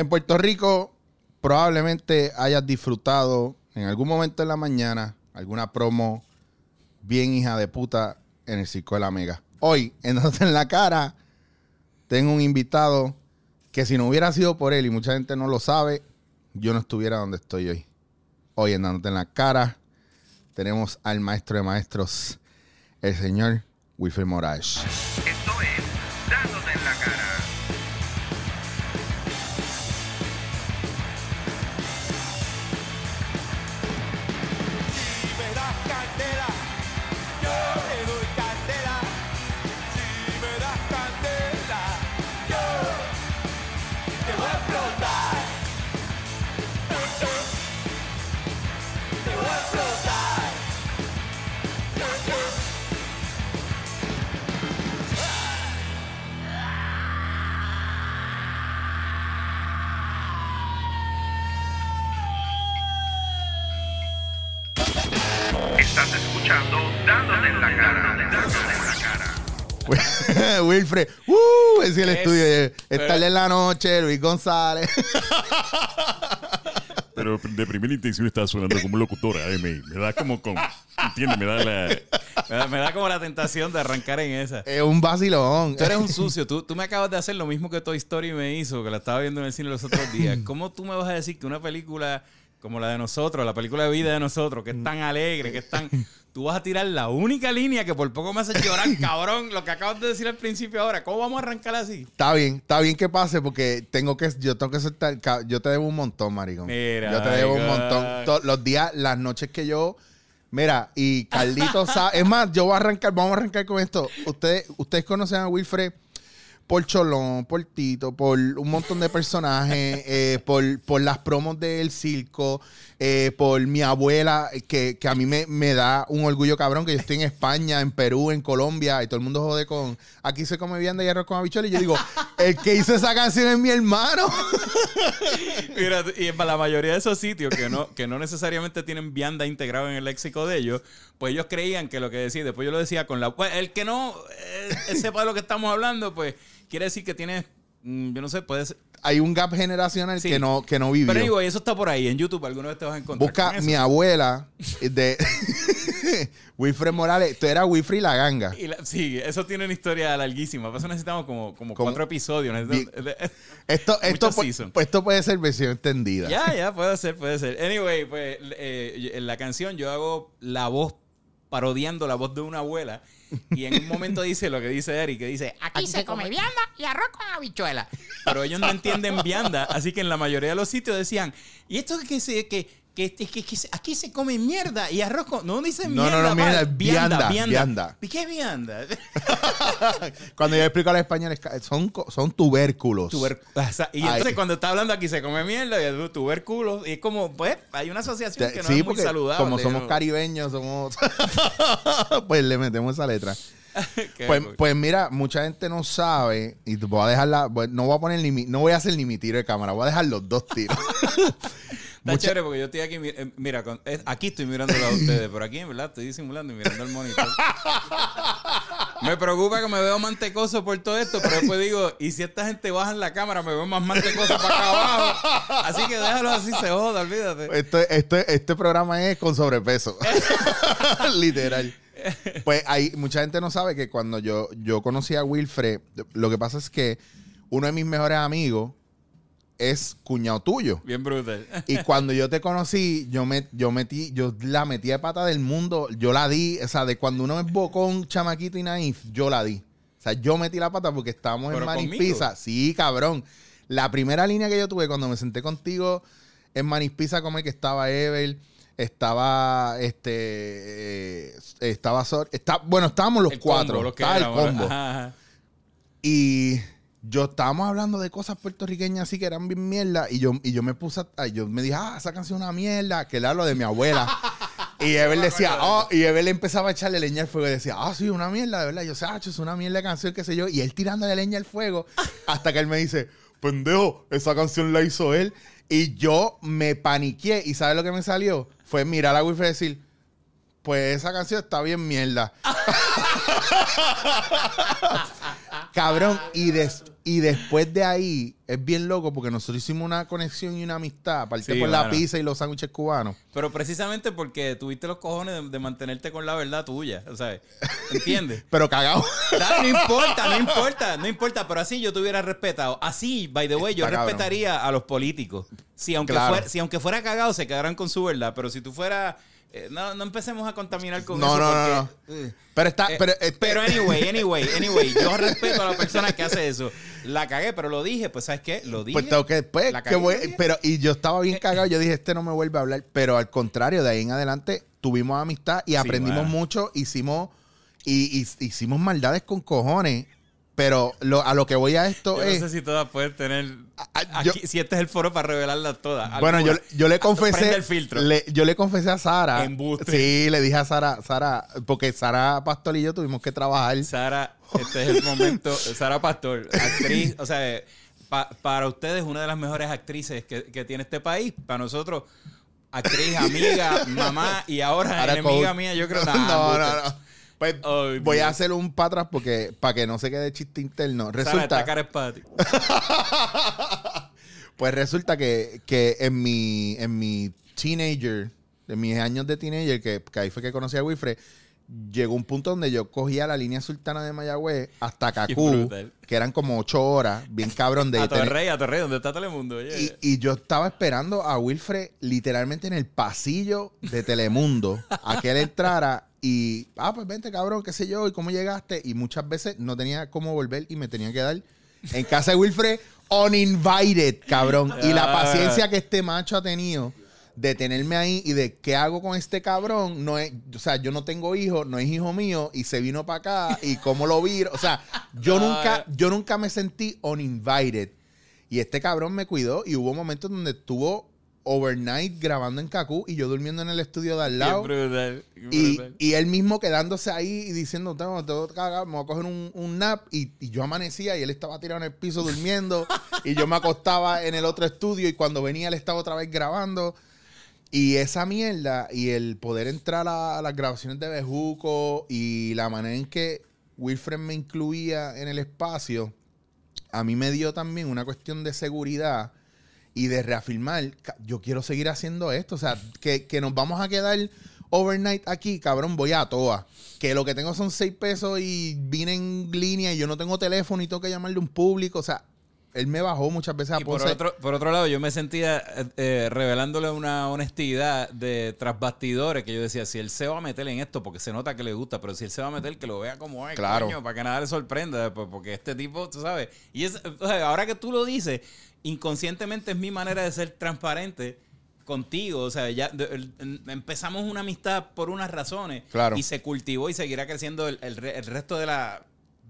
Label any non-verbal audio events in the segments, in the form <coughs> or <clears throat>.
En Puerto Rico probablemente hayas disfrutado en algún momento en la mañana alguna promo bien hija de puta en el Circo de la Mega. Hoy, <laughs> en Dándote en la Cara, tengo un invitado que si no hubiera sido por él, y mucha gente no lo sabe, yo no estuviera donde estoy hoy. Hoy en en la Cara tenemos al maestro de maestros, el señor Wilfred Moraes. <laughs> Wilfred, uh, es el Es- estudio. pero- Estarle en la noche, Luis González. <laughs> Pero de primera intención estaba sonando como locutora. eh, me, me da como con. ¿Entiendes? Me da la. Me da, me da como la tentación de arrancar en esa. es un vacilón. Tú eres un sucio. Tú, tú me acabas de hacer lo mismo que Toy Story me hizo, que la estaba viendo en el cine los otros días. <laughs> ¿Cómo tú me vas a decir que una película como la de nosotros, la película de vida de nosotros, que es tan alegre, que es tan... Tú vas a tirar la única línea que por poco me hace llorar, <laughs> cabrón, lo que acabas de decir al principio ahora. ¿Cómo vamos a arrancar así? Está bien, está bien que pase porque tengo que, yo tengo que soltar, yo te debo un montón, maricón. Mira, yo te debo un montón. Los días, las noches que yo, mira, y Carlito <laughs> sabe, es más, yo voy a arrancar, vamos a arrancar con esto. Ustedes, ustedes conocen a Wilfred por Cholón, por Tito, por un montón de personajes, <laughs> eh, por, por las promos del circo, eh, por mi abuela, que, que a mí me, me da un orgullo cabrón, que yo estoy en España, en Perú, en Colombia, y todo el mundo jode con, aquí se come vianda y arroz con habichuela, y yo digo, el que hizo esa canción es mi hermano. <laughs> Mira, y para la mayoría de esos sitios que no, que no necesariamente tienen vianda integrado en el léxico de ellos, pues ellos creían que lo que decía, después yo lo decía con la... Pues el que no eh, sepa de lo que estamos hablando, pues quiere decir que tiene, mm, yo no sé, puede ser... Hay un gap generacional Sí. que no, que no vivió. Pero digo, eso está por ahí, en YouTube alguna vez te vas a encontrar Busca eso. mi abuela de <laughs> Wilfred Morales, tú eras Wilfred la ganga. Y la- sí, eso tiene una historia larguísima. Por eso necesitamos como, como Como- cuatro episodios. necesitamos- Esto, <laughs> esto, Muchos pu- seasons. pues esto puede ser versión extendida. Ya, ya, puede ser, puede ser. Anyway, pues eh, en la canción yo hago la voz parodiando la voz de una abuela y en un momento dice lo que dice Eric, que dice, aquí se come vianda y arroz con habichuela. Pero ellos no entienden vianda, así que en la mayoría de los sitios decían, ¿y esto que se... que que, que, que- que se- aquí se come mierda y arroz con... No dicen No, no, mierda. no, mierda, vianda, vianda. ¿Y qué vianda? <laughs> Cuando yo explico a los españoles, son, tubérculos. Tuber- o sea, y entonces Ay. cuando está hablando aquí se come mierda y el tubérculo y es como, pues, hay una asociación que no sí, es muy saludable. como somos caribeños, somos... <laughs> pues le metemos esa letra. <laughs> Pues, pues mira, mucha gente no sabe, y voy a dejarla, no voy a poner ni mi- no voy a hacer ni mi tiro de cámara, voy a dejar los dos tiros. Está mucha- chévere porque yo estoy aquí, eh, mira, con- es- aquí estoy mirándolo a ustedes, pero aquí en verdad estoy disimulando y mirando el monitor. <laughs> Me preocupa que me veo mantecoso por todo esto, pero después digo, y si esta gente baja en la cámara, me veo más mantecoso para acá abajo. Así que déjalo así, se joda, olvídate. Esto, esto- este programa es con sobrepeso. <laughs> Literal. Pues hay mucha gente no sabe que cuando yo, yo conocí a Wilfred, lo que pasa es que uno de mis mejores amigos es cuñado tuyo. Bien brutal. Y <laughs> cuando yo te conocí, yo me, yo metí, yo la metí de pata del mundo, yo la di, o sea, de cuando uno es bocón, chamaquito y naif, yo la di. O sea, yo metí la pata porque estábamos en ¿Pero Manis? Pizza. Sí, cabrón. La primera línea que yo tuve cuando me senté contigo en Manis Pizza, como que estaba Ever, estaba este eh, estaba está, bueno, estábamos los El cuatro, combo, los que estaba el combo. ajá, ajá. Y yo estábamos hablando de cosas puertorriqueñas así que eran bien mierda. Y yo, y yo me puse, a- yo me dije, ah, esa canción es una mierda, que era lo de mi abuela. <laughs> y Ever decía, oh, y Ever le empezaba a echarle leña al fuego y decía, ah, sí, una mierda, de verdad. Y yo, ah, es una mierda de canción, qué sé yo. Y él tirándole leña al fuego, <laughs> hasta que él me dice, pendejo, esa canción la hizo él. Y yo me paniqué. ¿Y sabes lo que me salió? Fue mirar a Wilfred y decir, pues esa canción está bien mierda. <laughs> Cabrón, y, des- y después de ahí, es bien loco porque nosotros hicimos una conexión y una amistad, aparte Sí, por la mano. pizza y los sándwiches cubanos. Pero precisamente porque tuviste los cojones de, de mantenerte con la verdad tuya. O sea, ¿entiendes? <laughs> Pero cagado. No importa, no <laughs> importa, no importa, pero así yo te hubiera respetado. Así, by the way, yo Está cabrón. respetaría a los políticos. Si aunque, Claro. fuera, si aunque fuera cagado, se quedaran con su verdad. Pero si tú fueras. Eh, no, no empecemos a contaminar con No, eso. no, no, porque, eh, Pero está, eh, pero, eh, pero anyway, anyway, <laughs> anyway, yo respeto a la persona que hace eso. La cagué, pero lo dije, pues ¿sabes qué? Lo dije. Pues tengo que, pues, La que cagué, voy- la dije. pero y yo estaba bien cagado, yo dije, este no me vuelve a hablar, pero al contrario, de ahí en adelante tuvimos amistad y aprendimos mucho, hicimos y, y- hicimos maldades con cojones, pero lo- a lo que voy a esto Yo no es sé si todas pueden tener. ah, yo- aquí- si este es el foro para revelarlas todas. bueno, yo, yo le Prende confesé el filtro. le- yo le confesé a Sara. Embuste. Sí, le dije a Sara, Sara, porque Sara Pastor y yo tuvimos que trabajar. Sara, este es el momento. <laughs> Sara Pastor, actriz, o sea, pa- para ustedes una de las mejores actrices que, que tiene este país. Para nosotros, actriz, amiga, <laughs> mamá y ahora, Ahora enemiga coach. mía, yo creo <laughs> no, nah, no, embuste. no. Pues voy a hacer un para atrás porque para que no se quede chiste interno. Sara, Resulta es para ti. <laughs> Pues resulta que, que en mi en mi teenager, en mis años de teenager, que, que ahí fue que conocí a Wilfred, llegó un punto donde yo cogía la línea sultana de Mayagüez hasta Cacú, que eran como ocho horas, bien cabrón de A Torrey, a Torrey, ¿dónde está Telemundo? Oye. y, y yo estaba esperando a Wilfred literalmente en el pasillo de Telemundo a que él entrara y, ah, pues vente, cabrón, qué sé yo, y cómo llegaste. Y muchas veces no tenía cómo volver y me tenía que dar en casa de Wilfred uninvited, cabrón. Y la Ah. paciencia que este macho ha tenido de tenerme ahí y de qué hago con este cabrón, no es, o sea, yo no tengo hijos, no es hijo mío y se vino para acá y cómo lo vi, o sea, yo Ah. nunca, yo nunca me sentí uninvited. Y este cabrón me cuidó y hubo momentos donde estuvo overnight grabando en Cacú y yo durmiendo en el estudio de al Qué lado. brutal, qué Y, y él mismo quedándose ahí y diciendo, tengo, tengo que cagar, me voy a coger un, un nap. Y, y yo amanecía y él estaba tirado en el piso durmiendo. <laughs> y yo me acostaba en el otro estudio y cuando venía él estaba otra vez grabando. Y esa mierda y el poder entrar a, a las grabaciones de Bejuco y la manera en que Wilfred me incluía en el espacio, a mí me dio también una cuestión de seguridad y de reafirmar, yo quiero seguir haciendo esto. O sea, que, que nos vamos a quedar overnight aquí, cabrón, voy a toa. Que lo que tengo son seis pesos y vine en línea y yo no tengo teléfono y tengo que llamarle a un público. O sea, él me bajó muchas veces a Y por otro, por otro lado, yo me sentía eh, eh, revelándole una honestidad de tras bastidores que yo decía, si él se va a meter en esto, porque se nota que le gusta, pero si él se va a meter, que lo vea como es, Claro. coño, para que nada le sorprenda, pues, porque este tipo, tú sabes, y es, o sea, ahora que tú lo dices, inconscientemente es mi manera de ser transparente contigo, o sea, ya de- empezamos una amistad por unas razones Claro. y se cultivó y seguirá creciendo el, el re- el resto de las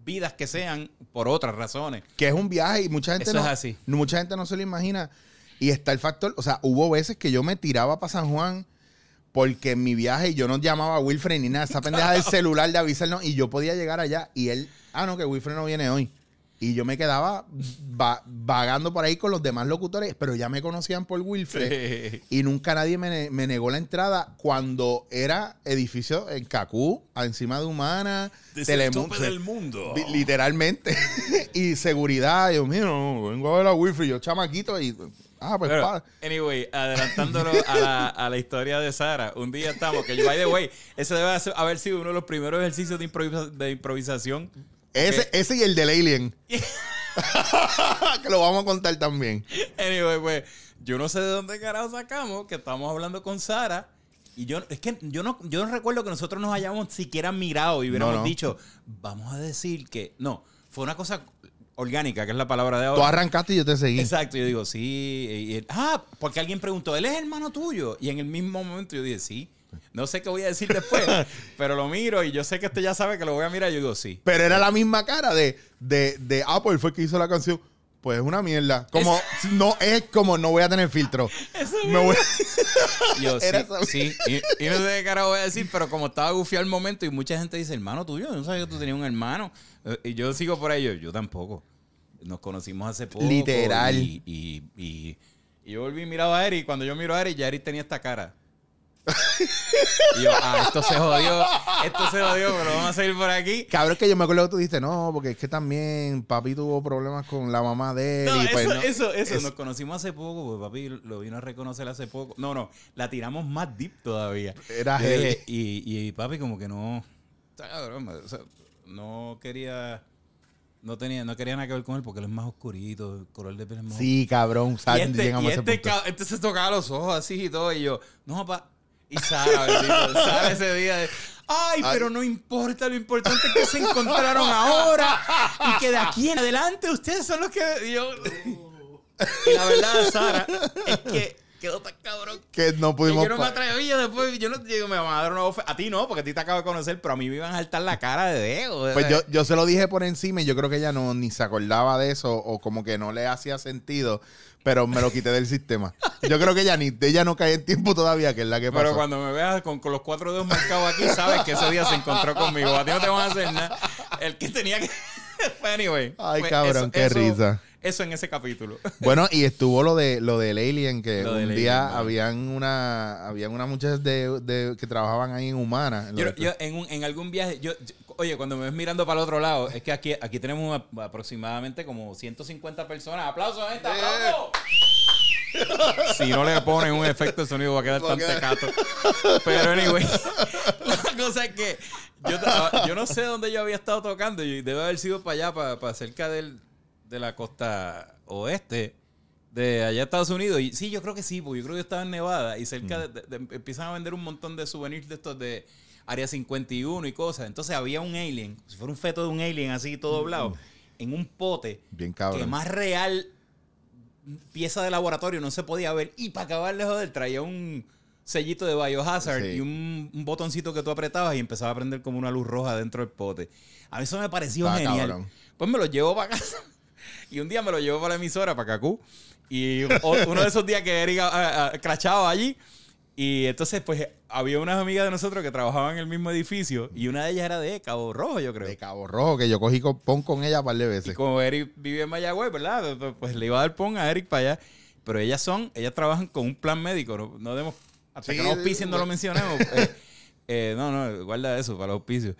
vidas que sean por otras razones. que es un viaje y mucha gente Eso no, es así. mucha gente no se lo imagina y está el factor, o sea, hubo veces que yo me tiraba para San Juan porque en mi viaje yo no llamaba a Wilfred ni nada, esa pendeja del <laughs> celular de avisarnos y yo podía llegar allá y él, ah no, que Wilfred no viene hoy. Y yo me quedaba va- vagando por ahí con los demás locutores, pero ya me conocían por Wilfred. <laughs> Y nunca nadie me, ne- me negó la entrada cuando era edificio en Cacú, encima de Humana, Telemundo. del mundo. Li- Literalmente. <laughs> y seguridad. Yo, mira, vengo a ver a Wilfred. Yo, chamaquito. Y, ah, pues, Pero, anyway, adelantándolo a la, a la historia de Sara, un día estamos, que by the way, ese debe haber sido uno de los primeros ejercicios de, improvisa- de improvisación. Ese, ese y el del Alien. <laughs> que lo vamos a contar también. Anyway, pues, yo no sé de dónde carajo sacamos que estamos hablando con Sara. Y yo, es que yo no, yo no recuerdo que nosotros nos hayamos siquiera mirado y hubiéramos No, no. dicho, vamos a decir que. No, fue una cosa orgánica, que es la palabra de Tú ahora. arrancaste y yo te seguí. Exacto, yo digo, sí. y- y- ah, porque alguien preguntó, ¿él es hermano tuyo? Y en el mismo momento yo dije, sí. No sé qué voy a decir después, <laughs> pero lo miro y yo sé que este ya sabe que lo voy a mirar y yo digo, sí. Pero era la misma cara de, de, de Apple fue el que hizo la canción. Pues es una mierda. Como, <laughs> no, es como no voy a tener filtro. <laughs> Me voy- Yo, Era sí. Y, y no sé qué carajo voy a decir, pero como estaba gufiado el momento y mucha gente dice, hermano tuyo, yo no sabía que tú tenías un hermano. Eh, Y yo sigo por ahí, yo, yo tampoco. Nos conocimos hace poco. Literal. Y, y, y- y yo volví y miraba a Eric. Cuando yo miro a Eric, ya Eric tenía esta cara. <laughs> y yo, ah, esto se jodió, esto se jodió, pero vamos a seguir por aquí. Cabrón, que yo me acuerdo que tú dijiste, no, porque es que también papi tuvo problemas con la mamá de él. No, y pues eso, no. eso, eso, Es- nos conocimos hace poco, porque papi lo vino a reconocer hace poco. No, no, la tiramos más deep todavía. Era heavy. dije, y, y papi como que no, o sea, no quería, no tenía, no quería nada que ver con él porque él es más oscurito, el color de piel es más Sí, cabrón. Y este, y este, este se tocaba los ojos así y todo. Y yo, no, papá. Y Sara, bendito, Sara ese día de, ay, pero no importa, lo importante es que se encontraron ahora y que de aquí en adelante ustedes son los que. yo, y la verdad, Sara, es que quedó tan cabrón. Que no que pudimos. yo no me atrevía después, yo no digo, me van a dar una ofe- A ti no, porque a ti te acabo de conocer, pero a mí me iban a saltar la cara de dedo. Pues yo, yo se lo dije por encima y yo creo que ella no ni se acordaba de eso o como que no le hacía sentido, pero me lo quité del sistema. Yo creo que ella ni ella no cae en tiempo todavía, que es la que pasó. Pero cuando me veas con, con los cuatro dedos marcados aquí, sabes que ese día se encontró conmigo. A ti no te van a hacer nada. El que tenía que. <laughs> Anyway. Ay, pues, cabrón, qué risa. Eso en ese capítulo. <laughs> Bueno, y estuvo lo de lo del alien, que Lo un día habían una habían unas muchachas de, de- que trabajaban ahí en Humana. en lo Yo, de- yo en, un- en algún viaje, yo, yo- oye, cuando me ves mirando para el otro lado, es que aquí, aquí tenemos aproximadamente como 150 personas. ¡Aplausos, gente! ¡Aplausos! <laughs> Si no le ponen un efecto de sonido va a quedar tan tecato. Pero anyway, <laughs> la cosa es que yo, yo no sé dónde yo había estado tocando y debe haber sido para allá, para, para cerca del, de la costa oeste de allá Estados Unidos. Y sí, yo creo que sí, porque yo creo que yo estaba en Nevada y cerca de, de- de- empiezan a vender un montón de souvenirs de estos de Área 51 y cosas. Entonces había un alien, si fuera un feto de un alien así todo doblado, en un pote Bien que cabrón. más real pieza de laboratorio no se podía ver. Y para acabar de joder, traía un sellito de Biohazard Sí. y un, un botoncito que tú apretabas y empezaba a prender como una luz roja dentro del pote. A mí eso me pareció Está genial. cabrón. Pues me lo llevo para casa. <laughs> Y un día me lo llevo para la emisora, para Cacú. Y uno de esos días que Eric ah, ah, crachaba allí. Y entonces, pues, había unas amigas de nosotros que trabajaban en el mismo edificio. Y una de ellas era de Cabo Rojo, yo creo. de Cabo Rojo, que yo cogí con, pon con ella un par de Y veces. como Eric vive en Mayagüez, ¿verdad? Pues le iba a dar pon a Eric para allá. Pero ellas son, ellas trabajan con un plan médico. No, no demos, hasta Sí, que no auspicien no lo mencionemos. eh, eh, no, no, guarda eso para los auspicios.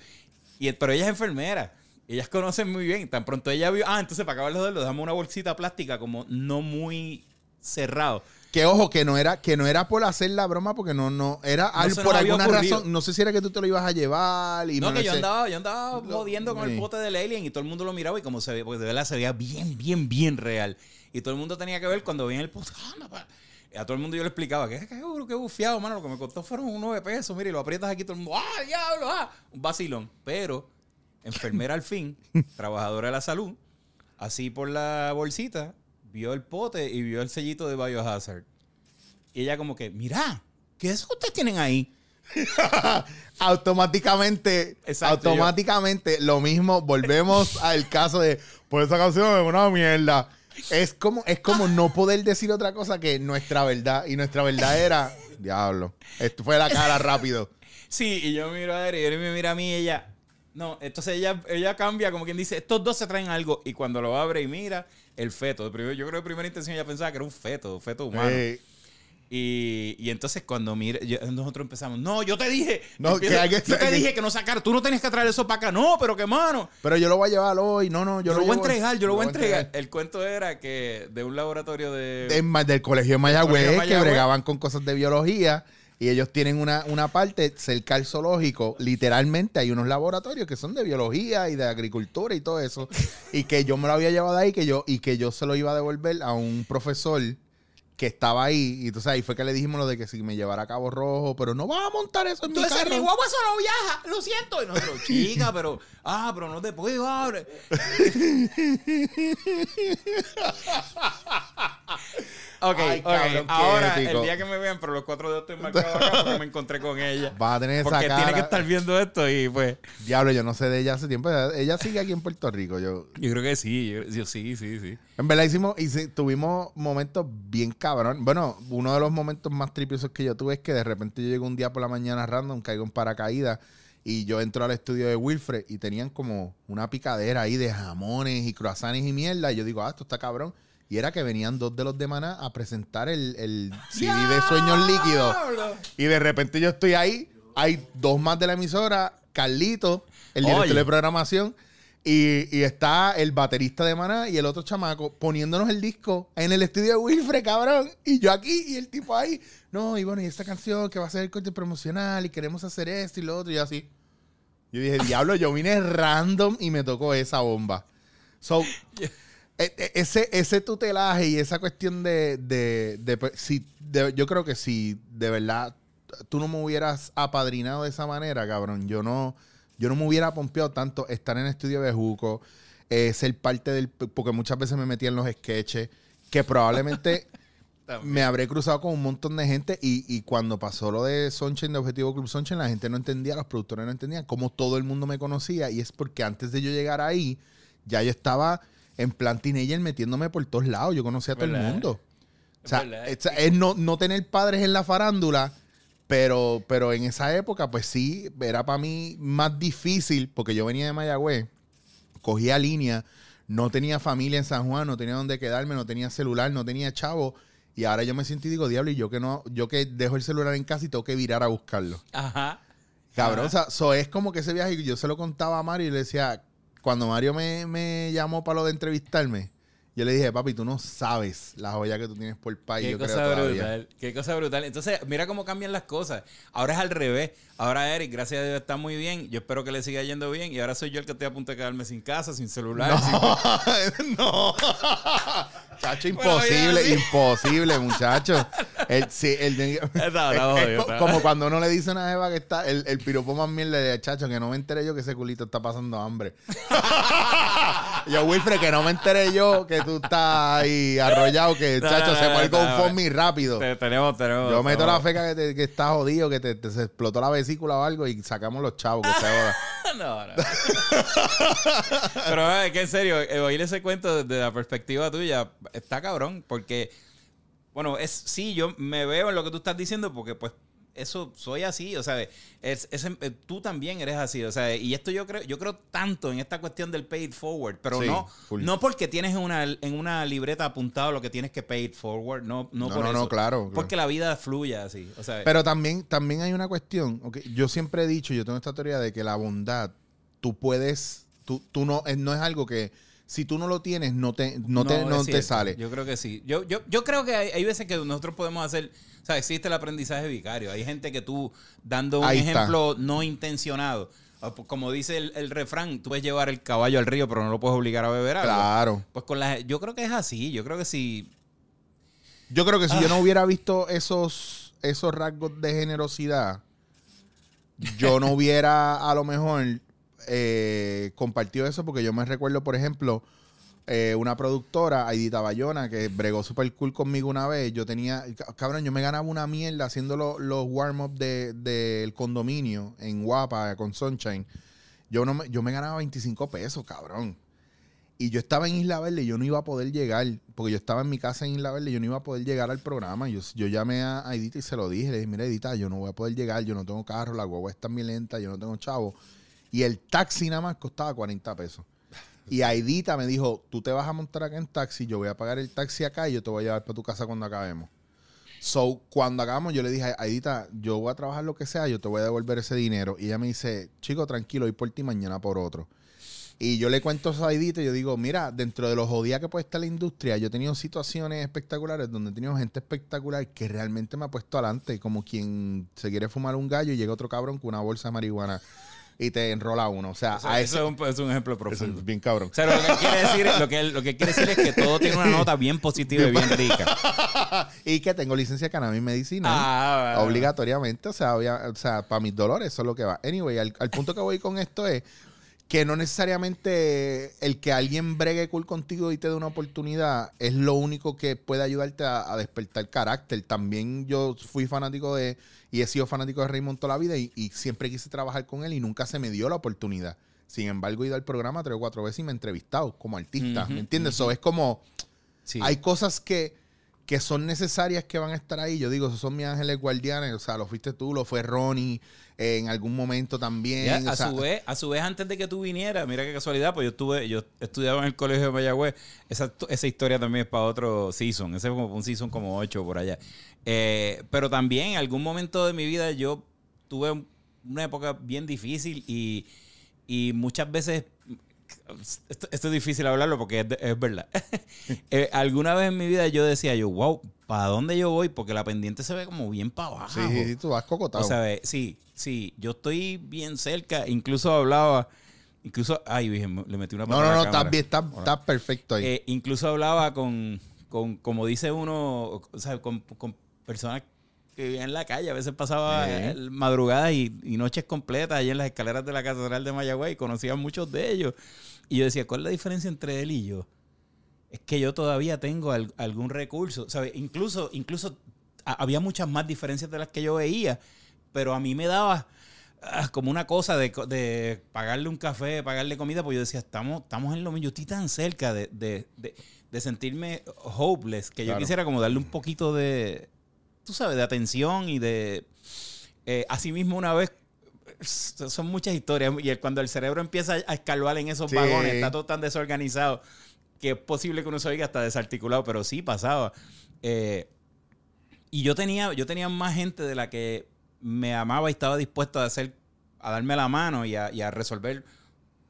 Y, pero ella es enfermera. Ellas conocen muy bien. Tan pronto ella vio. Ah, entonces para acabar los le damos una bolsita plástica como no muy cerrado. Que ojo, que no era, que no era por hacer la broma, porque no, no, era al- por alguna ocurrido. razón. No sé si era que tú te lo ibas a llevar y No, no, que yo sé. andaba, yo andaba jodiendo con sí. el pote del alien y todo el mundo lo miraba y como se ve, porque de verdad se veía bien, bien, bien real. Y todo el mundo tenía que ver cuando veía el pote. "Ah, papá". Y a todo el mundo yo le explicaba que qué duro, qué bufiado, mano. Lo que me costó fueron unos 9 pesos. Mira, y lo aprietas aquí todo el mundo. ¡Ah, diablo! ¡Ah! Un vacilón. Pero, enfermera al fin, <laughs> trabajadora de la salud, así por la bolsita, vio el pote y vio el sellito de Biohazard. Y ella como que, mira, ¿qué es que ustedes tienen ahí? <laughs> automáticamente, Exacto, automáticamente lo mismo, volvemos <laughs> al caso de, pues esa canción es una mierda. Es como, es como no poder decir otra cosa que nuestra verdad. Y nuestra verdad era, diablo, esto fue la cara rápido. Sí, y yo miro a Eric y él me mira a mí y ella. No, entonces ella, ella cambia como quien dice, estos dos se traen algo. Y cuando lo abre y mira, el feto. Yo creo que primera intención ella pensaba que era un feto, un feto humano. Eh, Y, y entonces cuando mire, yo- nosotros empezamos, no, yo te dije, No, Empiezo, que yo te dije que no sacar, tú no tenías que traer eso para acá, no, pero que mano. pero yo lo voy a llevar hoy. No, no, yo, Yo, lo voy a entregar, yo lo voy a entregar. El cuento era que de un laboratorio de... Del colegio de Mayagüez, que bregaban con cosas de biología. Y ellos tienen una, una parte cerca al zoológico. Literalmente hay unos laboratorios que son de biología y de agricultura y todo eso. <laughs> y que yo me lo había llevado ahí que yo, y que yo se lo iba a devolver a un profesor que estaba ahí. Y entonces ahí fue que le dijimos lo de que si me llevara a Cabo Rojo, pero no vas a montar eso en mi Entonces carro. mi guagua solo viaja, lo siento. Y nosotros, <laughs> chica, pero, ah, pero no te puedo abre. <laughs> ok, Ay, cabrón, Ahora, épico. el día que me vean, pero los cuatro dedos estoy marcado acá porque me encontré con ella. <laughs> Vas a tener esa Porque cara. tiene que estar viendo esto y pues. Diablo, yo no sé de ella hace tiempo. Ella, sigue aquí en Puerto Rico. Yo, Yo creo que sí, yo, yo sí, sí, sí. En verdad hicimos, hice- tuvimos momentos bien cabrón. Bueno, uno de los momentos más tripiosos que yo tuve es que de repente yo llego un día por la mañana random, caigo en paracaídas y yo entro al estudio de Wilfred y tenían como una picadera ahí de jamones y croissants y mierda. Y yo digo, ah, esto está cabrón. Y era que venían dos de los de Maná a presentar el, el <laughs> CD de Sueños Líquidos. Y de repente yo estoy ahí, hay dos más de la emisora, Carlito, el director Oye. de programación, y, y está el baterista de Maná y el otro chamaco poniéndonos el disco en el estudio de Wilfred, cabrón. Y yo aquí y el tipo ahí. No, y bueno, y esta canción que va a ser el corte promocional y queremos hacer esto y lo otro. Y yo así. Yo dije, diablo, yo vine random y me tocó esa bomba. So, <laughs> ese, ese tutelaje y esa cuestión de, de, de- pues, si, de- yo creo que si de verdad tú no me hubieras apadrinado de esa manera, cabrón, yo no, yo no me hubiera pompeado tanto estar en el estudio de Juco, eh, ser parte del, porque muchas veces me metía en los sketches, que probablemente <laughs> me habré cruzado con un montón de gente y, y cuando pasó lo de Sunshine, de Objetivo Club Sunshine, la gente no entendía, los productores no entendían cómo todo el mundo me conocía y es porque antes de yo llegar ahí, ya yo estaba en plan teenager metiéndome por todos lados, yo conocía a todo el mundo. O sea, es, es no, no tener padres en la farándula, pero, pero en esa época, pues sí, era para mí más difícil, porque yo venía de Mayagüez, cogía línea, no tenía familia en San Juan, no tenía dónde quedarme, no tenía celular, no tenía chavo. Y ahora yo me siento y digo, diablo, y yo que no, yo que dejo el celular en casa y tengo que virar a buscarlo. Ajá. Cabrón, o sea, so es como que ese viaje yo se lo contaba a Mario y le decía, cuando Mario me, me llamó para lo de entrevistarme, yo le dije, papi, tú no sabes la joya que tú tienes por país. Qué yo creo cosa todavía". brutal. Qué cosa brutal. Entonces, mira cómo cambian las cosas. Ahora es al revés. Ahora Eric, gracias a Dios, está muy bien. Yo espero que le siga yendo bien. Y ahora soy yo el que estoy a punto de quedarme sin casa, sin celular. sin- <laughs> no. Chacho, imposible, imposible, muchacho. El, sí, el es- es como cuando uno le dice a una jeva que está, el, el piropo más mierda de chacho, que no me enteré yo que ese culito está pasando hambre. <laughs> yo, Wilfred, que no me enteré yo que tú estás ahí arrollado, que No, chacho se no, con. FOMI rápido. Te- tenemos, tenemos. Yo meto la feca que, te, que está jodido, que te, te- se explotó la vesícula o algo y sacamos los chavos que se. <laughs> No, no. Pero es que en serio, eh, oír ese cuento desde la perspectiva tuya está cabrón, porque, bueno, es sí, yo me veo en lo que tú estás diciendo, porque pues eso soy así, o sea, es, es- eh, tú también eres así, o sea, y esto yo creo, yo creo tanto en esta cuestión del pay it forward, pero Sí, no, full. no porque tienes en una, en una libreta apuntado lo que tienes que pay it forward, no, no, No, por no, eso. no, claro, claro. Porque la vida fluye así, o sea, Pero también, también hay una cuestión. ok, Yo siempre he dicho, yo tengo esta teoría de que la bondad, tú puedes, tú, tú no, eh, no es algo que si tú no lo tienes, no te, no te, no te sale. Yo creo que sí. Yo, yo, yo creo que hay, hay veces que nosotros podemos hacer, o sea, existe el aprendizaje vicario. Hay gente que tú, dando un Ahí está. ejemplo no intencionado, como dice el, el refrán, tú puedes llevar el caballo al río, pero no lo puedes obligar a beber agua. Claro. Pues con la, yo creo que es así. Yo creo que sí. Yo creo que si yo Ah. no hubiera visto esos, esos rasgos de generosidad, yo no hubiera a lo mejor eh, compartido eso, porque yo me recuerdo, por ejemplo, eh, una productora, Aidita Bayona, que bregó super cool conmigo una vez. Yo tenía, cabrón, yo me ganaba una mierda haciendo lo- los warm-up del de, del condominio en Guapa con Sunshine. Yo, no me, yo me ganaba 25 pesos, cabrón. Y yo estaba en Isla Verde y yo no iba a poder llegar, porque yo estaba en mi casa en Isla Verde yo no iba a poder llegar al programa. Yo, yo llamé a Edita y se lo dije. Le dije, mira, Edita, yo no voy a poder llegar, yo no tengo carro, la guagua está muy lenta, yo no tengo chavo. Y el taxi nada más costaba 40 pesos. Y Aidita me dijo, tú te vas a montar acá en taxi, yo voy a pagar el taxi acá y yo te voy a llevar para tu casa cuando acabemos. So, cuando acabamos, yo le dije, Aidita, yo voy a trabajar lo que sea, yo te voy a devolver ese dinero. Y ella me dice, chico, tranquilo, hoy por ti, mañana por otro. Y yo le cuento a Aidita y yo digo, mira, dentro de los jodidas que puede estar la industria, yo he tenido situaciones espectaculares donde he tenido gente espectacular que realmente me ha puesto adelante, como quien se quiere fumar un gallo y llega otro cabrón con una bolsa de marihuana y te enrola uno. O sea, Eso, a eso ese, es, un, es un ejemplo profundo. es bien cabrón. O sea, lo que quiere decir, lo que, lo que quiere decir es que todo tiene una <laughs> nota bien positiva y bien rica. <laughs> y que tengo licencia de cannabis medicinal. Ah, bueno. obligatoriamente, o sea, obvia- o sea, para mis dolores, eso es lo que va. Anyway, al, al punto que voy con esto es que no necesariamente el que alguien bregue cool contigo y te dé una oportunidad es lo único que puede ayudarte a, a despertar carácter. También yo fui fanático de, y he sido fanático de Raymond toda la vida y, y siempre quise trabajar con él y nunca se me dio la oportunidad. Sin embargo, he ido al programa tres o cuatro veces y me he entrevistado como artista, Ujú, ¿me entiendes? Eso es como... Sí. Hay cosas que, que son necesarias que van a estar ahí. Yo digo, esos son mis ángeles guardianes. O sea, lo fuiste tú, lo fue Ronnie eh, en algún momento también. Ya, o a, sea, su vez, a su vez, antes de que tú vinieras, mira qué casualidad, pues yo estuve, yo estudiaba en el colegio de Mayagüez. Esa, esa historia también es para otro season. Ese es como un season como ocho por allá. Eh, pero también en algún momento de mi vida yo tuve una época bien difícil y, y muchas veces esto, esto es difícil hablarlo porque es, verdad. <laughs> Eh, alguna vez en mi vida yo decía yo, wow, ¿para dónde yo voy? Porque la pendiente se ve como bien para abajo. sí, sí, tú vas cocotado. O sea, sí, sí, yo estoy bien cerca. Incluso hablaba, incluso, ay, le metí una no, pata a no, no, cámara. estás bien, estás, estás perfecto ahí. Eh, incluso hablaba con, con, como dice uno, o sea, con, con personas que vivían en la calle. A veces pasaba eh, madrugadas y, y noches completas allí en las escaleras de la Catedral de Mayagüez y conocía a muchos de ellos. Y yo decía, ¿cuál es la diferencia entre él y yo? Es que yo todavía tengo al- algún recurso. Incluso, incluso a- había muchas más diferencias de las que yo veía, pero a mí me daba ah, como una cosa de, pagarle un café, pagarle comida, pues yo decía, estamos, estamos en lo mismo. Yo estoy tan cerca de, de- de- sentirme hopeless que yo quisiera como darle un poquito de, tú sabes, de atención y de... Eh, asimismo, una vez son muchas historias y cuando el cerebro empieza a escarbar en esos Sí. vagones, está todo tan desorganizado que es posible que uno se oiga hasta desarticulado, pero sí pasaba. Eh, y yo tenía, yo tenía más gente de la que me amaba y estaba dispuesto a hacer, a darme la mano y a, y a resolver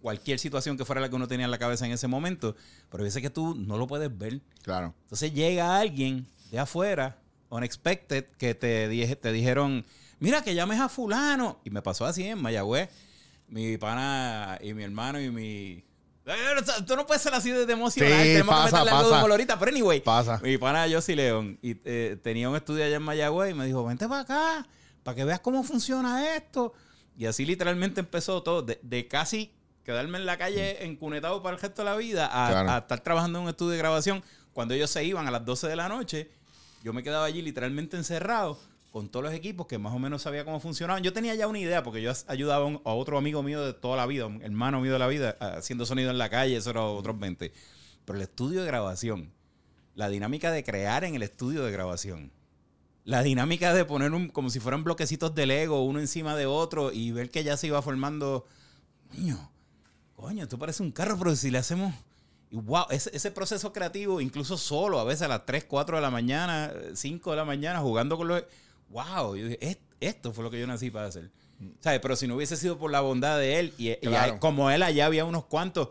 cualquier situación que fuera la que uno tenía en la cabeza en ese momento. Pero yo sé que tú no lo puedes ver. claro. Entonces llega alguien de afuera, unexpected, que te, dije- te dijeron, mira que llames a fulano. Y me pasó así en Mayagüez. Mi pana y mi hermano y mi... Tú no puedes ser así de emocional. Sí, Tenemos pasa, que meterle algo de pasa. humor ahorita. Pero anyway, Pasa. mi pana Josie León y, eh, tenía un estudio allá en Mayagüez y me dijo, vente para acá, para que veas cómo funciona esto. Y así literalmente empezó todo, de, de casi quedarme en la calle encunetado para el resto de la vida a, Claro. a estar trabajando en un estudio de grabación. Cuando ellos se iban a las 12 de la noche, yo me quedaba allí literalmente encerrado con todos los equipos que más o menos sabía cómo funcionaban. Yo tenía ya una idea porque yo ayudaba a, otro amigo mío de toda la vida, un hermano mío de la vida, haciendo sonido en la calle, eso era otros 20. Pero el estudio de grabación, la dinámica de crear en el estudio de grabación, la dinámica de poner un, como si fueran bloquecitos de Lego uno encima de otro y ver que ya se iba formando, niño, coño, esto parece un carro, pero si le hacemos... Y wow, ese, ese proceso creativo, incluso solo, a veces a las 3, 4 de la mañana, 5 de la mañana, jugando con los... Wow, yo dije, "Es- esto fue lo que yo nací para hacer. ¿Sabes? Pero si no hubiese sido por la bondad de él, y, Claro. como él allá había unos cuantos,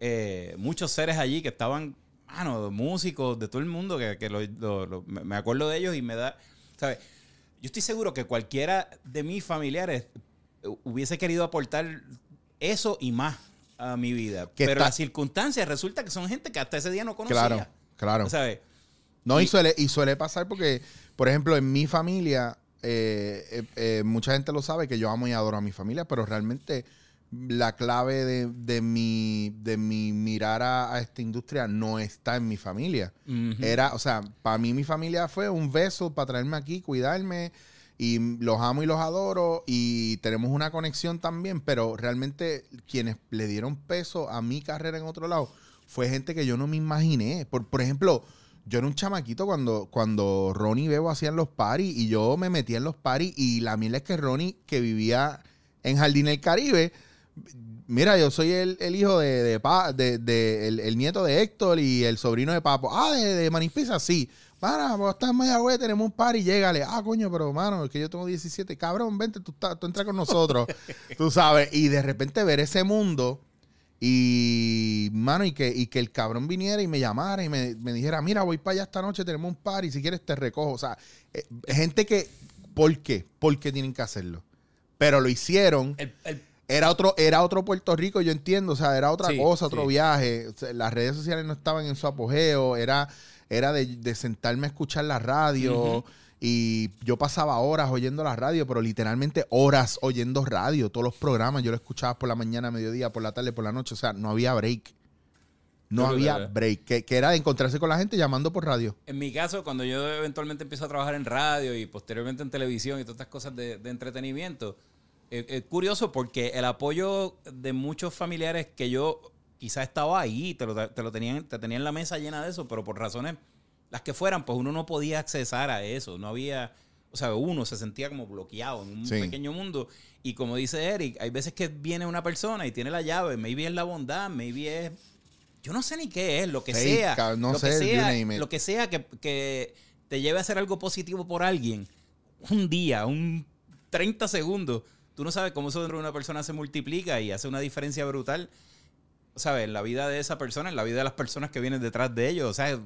eh, muchos seres allí que estaban, mano, músicos de todo el mundo, que, que lo- lo- lo- me me acuerdo de ellos y me da, ¿sabes? Yo estoy seguro que cualquiera de mis familiares eh, hubiese querido aportar eso y más a mi vida. Que Pero está- las circunstancias resulta que son gente que hasta ese día no conocía. Claro, claro. ¿Sabes? No, y, Y- suele, y suele pasar porque, por ejemplo, en mi familia, eh, eh, eh, mucha gente lo sabe que yo amo y adoro a mi familia, pero realmente la clave de, de mi, de mi mirar a, a esta industria no está en mi familia. Era, o sea, para mí mi familia fue un beso para traerme aquí, cuidarme, y los amo y los adoro, y tenemos una conexión también, pero realmente quienes le dieron peso a mi carrera en otro lado fue gente que yo no me imaginé. Por, por ejemplo, yo era un chamaquito cuando, cuando Ronnie y Bebo hacían los paris, y yo me metía en los paris, y la miel es que Ronnie, que vivía en Jardín del Caribe, Mira, yo soy el, el hijo de, de, Pa- de- de- el, nieto de Héctor y el sobrino de Papo. Ah, de, de sí. Para, pues está en Mayagüez, tenemos un par y llégale. Ah, coño, pero mano, es que yo tengo 17. Cabrón, vente, tú, estás- tú entras con nosotros. <laughs> tú sabes. Y de repente ver ese mundo y, mano, y que, y que el cabrón viniera y me llamara y me, me dijera, mira, voy para allá esta noche, tenemos un par y si quieres te recojo. O sea, eh, gente que, ¿por qué? ¿Por qué tienen que hacerlo? Pero lo hicieron. El- el- Era otro, era otro Puerto Rico, yo entiendo, o sea, era otra Sí, cosa, otro sí. viaje. O sea, las redes sociales no estaban en su apogeo, era, era de, de sentarme a escuchar la radio. Y yo pasaba horas oyendo la radio, pero literalmente horas oyendo radio, todos los programas. Yo lo escuchaba por la mañana, mediodía, por la tarde, por la noche. O sea, no había break. No había break. Que, que era de encontrarse con la gente llamando por radio. En mi caso, cuando yo eventualmente empiezo a trabajar en radio y posteriormente en televisión y todas estas cosas de, de entretenimiento, eh, es curioso porque el apoyo de muchos familiares que yo quizás estaba ahí, te lo, te lo tenían, te tenían la mesa llena de eso, pero por razones las que fueran, pues uno no podía accesar a eso. No había, o sea, uno se sentía como bloqueado en un Sí. pequeño mundo. Y como dice Eric, hay veces que viene una persona y tiene la llave, maybe es la bondad, maybe es yo no sé ni qué es, lo que sea. no lo que sé, you sea, lo que sea que, que te lleve a hacer algo positivo por alguien. Un día, un 30 segundos. Tú no sabes cómo eso dentro de una persona se multiplica y hace una diferencia brutal. ¿Sabes? En la vida de esa persona, en la vida de las personas que vienen detrás de ellos. O sea,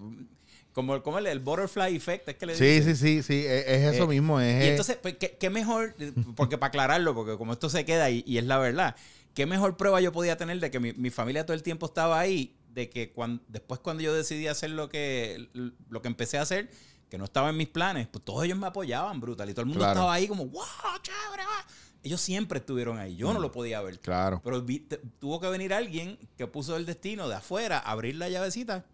como, como el, el butterfly effect, es que le Sí, dicen. sí, sí, sí, es, es eso Eh, mismo. Es, Y entonces, pues, ¿qué, qué mejor? Porque para aclararlo, porque como esto se queda y, y es la verdad, ¿qué mejor prueba yo podía tener de que mi, mi familia todo el tiempo estaba ahí? De que cuando, después cuando yo decidí hacer lo que, lo que empecé a hacer, que no estaba en mis planes, pues todos ellos me apoyaban brutal y todo el mundo Claro. estaba ahí como, wow, chévere, va". Ellos siempre estuvieron ahí, yo no Mm. lo podía ver. Claro. Pero vi- tuvo que venir alguien que puso el destino de afuera, abrir la llavecita,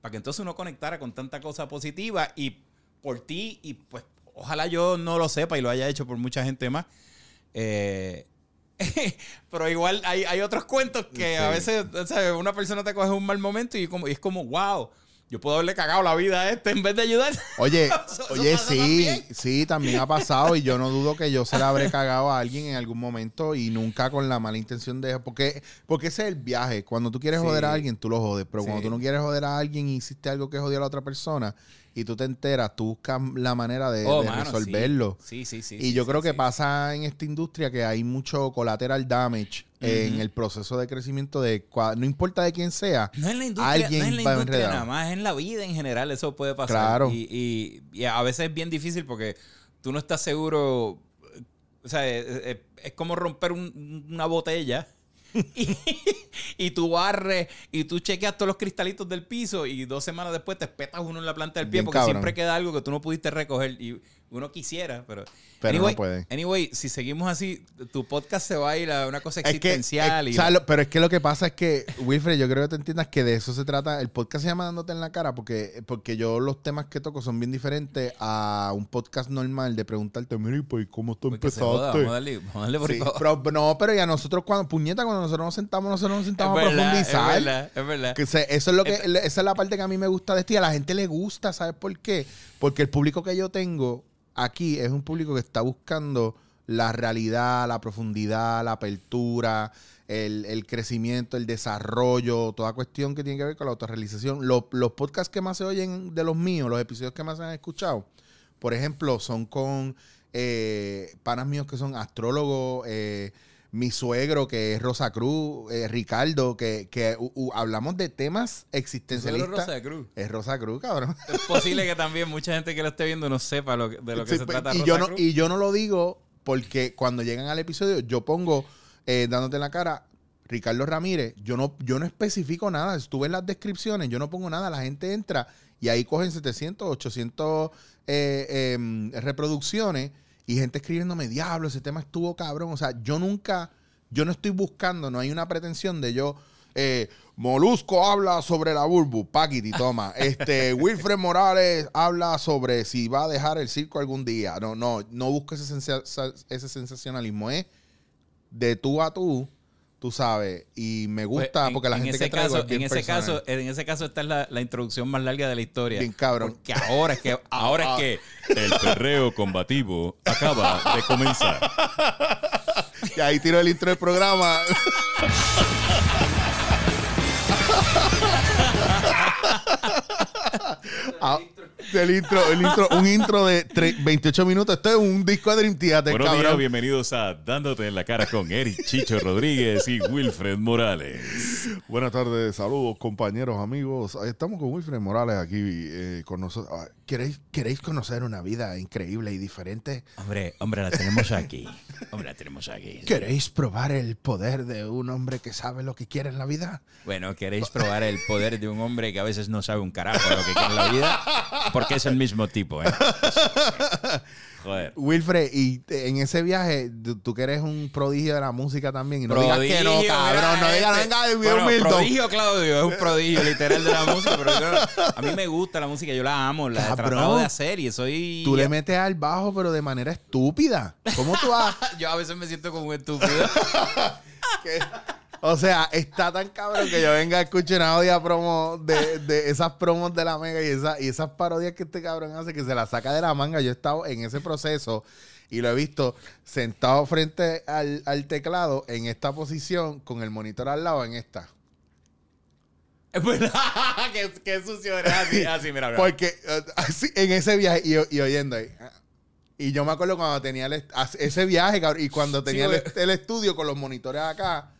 para que entonces uno conectara con tanta cosa positiva y por ti, y pues ojalá yo no lo sepa y lo haya hecho por mucha gente más. Eh, <laughs> pero igual hay, hay otros cuentos que a veces una persona te coge un mal momento y, como, y es como, wow, yo puedo haberle cagado la vida a este en vez de ayudar. <laughs> Oye, <laughs> Eso- oye, sí, también. sí, también ha pasado y yo no dudo que yo se la habré cagado a alguien en algún momento y nunca con la mala intención de... Porque, porque ese es el viaje. Cuando tú quieres Sí. joder a alguien, tú lo jodes. Pero cuando tú no quieres joder a alguien y hiciste algo que jodió a la otra persona y tú te enteras, tú buscas la manera de, Oh, de mano, resolverlo. Sí, sí, sí. y yo sí, creo que pasa en esta industria que hay mucho collateral damage en el proceso de crecimiento de... No importa de quién sea. No en la industria, Alguien no en la va industria nada más, en la vida en general eso puede pasar. Claro. Y, y- y a veces es bien difícil porque tú no estás seguro. O sea, es, es- es como romper un- una botella. <laughs> y, y tú barres y tú chequeas todos los cristalitos del piso y dos semanas después te espetas uno en la planta del pie Bien porque cabrón. siempre queda algo que tú no pudiste recoger y uno quisiera, pero... Pero no puede. Anyway, si seguimos así, tu podcast se va a ir a una cosa Es que, existencial. eh, y, ¿sabes lo- pero es que lo que pasa es que, Wilfred, yo creo que te entiendas que de eso se trata. El podcast se llama Dándote en la cara porque, porque yo los temas que toco son bien diferentes a un podcast normal de preguntarte, mira, ¿y pues cómo tú Porque se joda, empezaste? vamos a darle, vamos a darle por Sí, favor. pero, no, pero ya nosotros cuando, puñeta, cuando nosotros nos sentamos, nosotros nos sentamos a verdad, profundizar. Es verdad, es verdad. Que se- eso es lo que, esa es la parte que a mí me gusta de esto y a la gente le gusta, ¿sabes por qué? Porque el público que yo tengo aquí es un público que está buscando la realidad, la profundidad, la apertura, el, crecimiento, el desarrollo, toda cuestión que tiene que ver con la autorrealización. Los, los podcasts que más se oyen de los míos, los episodios que más se han escuchado, por ejemplo, son con eh, panas míos que son astrólogos, eh, mi suegro que es Rosa Cruz, eh, Ricardo, que, que u- u- hablamos de temas existencialistas. Rosa de Cruz. Es Rosa Cruz, cabrón. Es posible que también mucha gente que lo esté viendo no sepa lo que- de lo que Sí, se pues, trata y, Rosa yo no, Cruz. y yo no lo digo porque cuando llegan al episodio yo pongo, eh, dándote en la cara, Ricardo Ramírez, yo no, yo no especifico nada. Si tú ves las descripciones, yo no pongo nada. La gente entra y ahí cogen 700, 800 eh, em, reproducciones y gente escribiéndome, diablo, ese tema estuvo cabrón. O sea, yo nunca, yo no estoy buscando, no hay una pretensión de yo... eh, Molusco habla sobre la Burbu, Paquiti, toma. <laughs> Este, Wilfred Morales habla sobre si va a dejar el circo algún día. No, no, no busco ese, sensa- sa- ese sensacionalismo. Es de tú a tú, tú sabes. Y me Pues, gusta en- porque la en gente ese que traigo caso, es bien en ese personal. caso, en ese caso esta es la, la introducción más larga de la historia. Bien cabrón. Porque ahora es que, <laughs> ahora es que El perreo combativo acaba de comenzar. Y ahí tiro el intro del programa. <laughs> Ah, el intro, el intro, un intro de tre- 28 minutos. Esto es un disco de Dream Theater, Buenos días, cabrón. bienvenidos a Dándote en la cara con Eric Chicho Rodríguez y Wilfred Morales. Buenas tardes, saludos compañeros, amigos. Estamos con Wilfred Morales aquí eh, con nosotros. ¿Queréis, ¿Queréis conocer una vida increíble y diferente? Hombre, hombre, la tenemos aquí. Hombre, la tenemos aquí. ¿Queréis probar el poder de un hombre que sabe lo que quiere en la vida? Bueno, ¿queréis probar el poder de un hombre que a veces no sabe un carajo lo que quiere en la vida? Porque es el mismo tipo, ¿eh? <laughs> Joder. Wilfred, y en ese viaje, tú, tú que eres un prodigio de la música también, y no digas que no, cabrón, no digas, este. venga, de Bueno, Milton. prodigio, Claudio, es un prodigio <laughs> literal de la música, pero yo- a mí me gusta la música, yo la amo, la he Cabrón. tratado de hacer y soy... Tú le metes al bajo, pero de manera estúpida. ¿Cómo tú vas? <laughs> Yo a veces me siento como un estúpido. <laughs> O sea, está tan cabrón que yo venga a escuchar una odia promo de, de esas promos de la mega y, esa, y esas parodias que este cabrón hace que se la saca de la manga. Yo he estado en ese proceso y lo he visto sentado frente al, al teclado en esta posición con el monitor al lado en esta. Es verdad. <laughs> qué, qué sucio era así, así, mira, mira. Porque así, en ese viaje y, y oyendo ahí. ah, Y yo me acuerdo cuando tenía el as- ese viaje, cabrón, y cuando tenía el estudio con los monitores acá.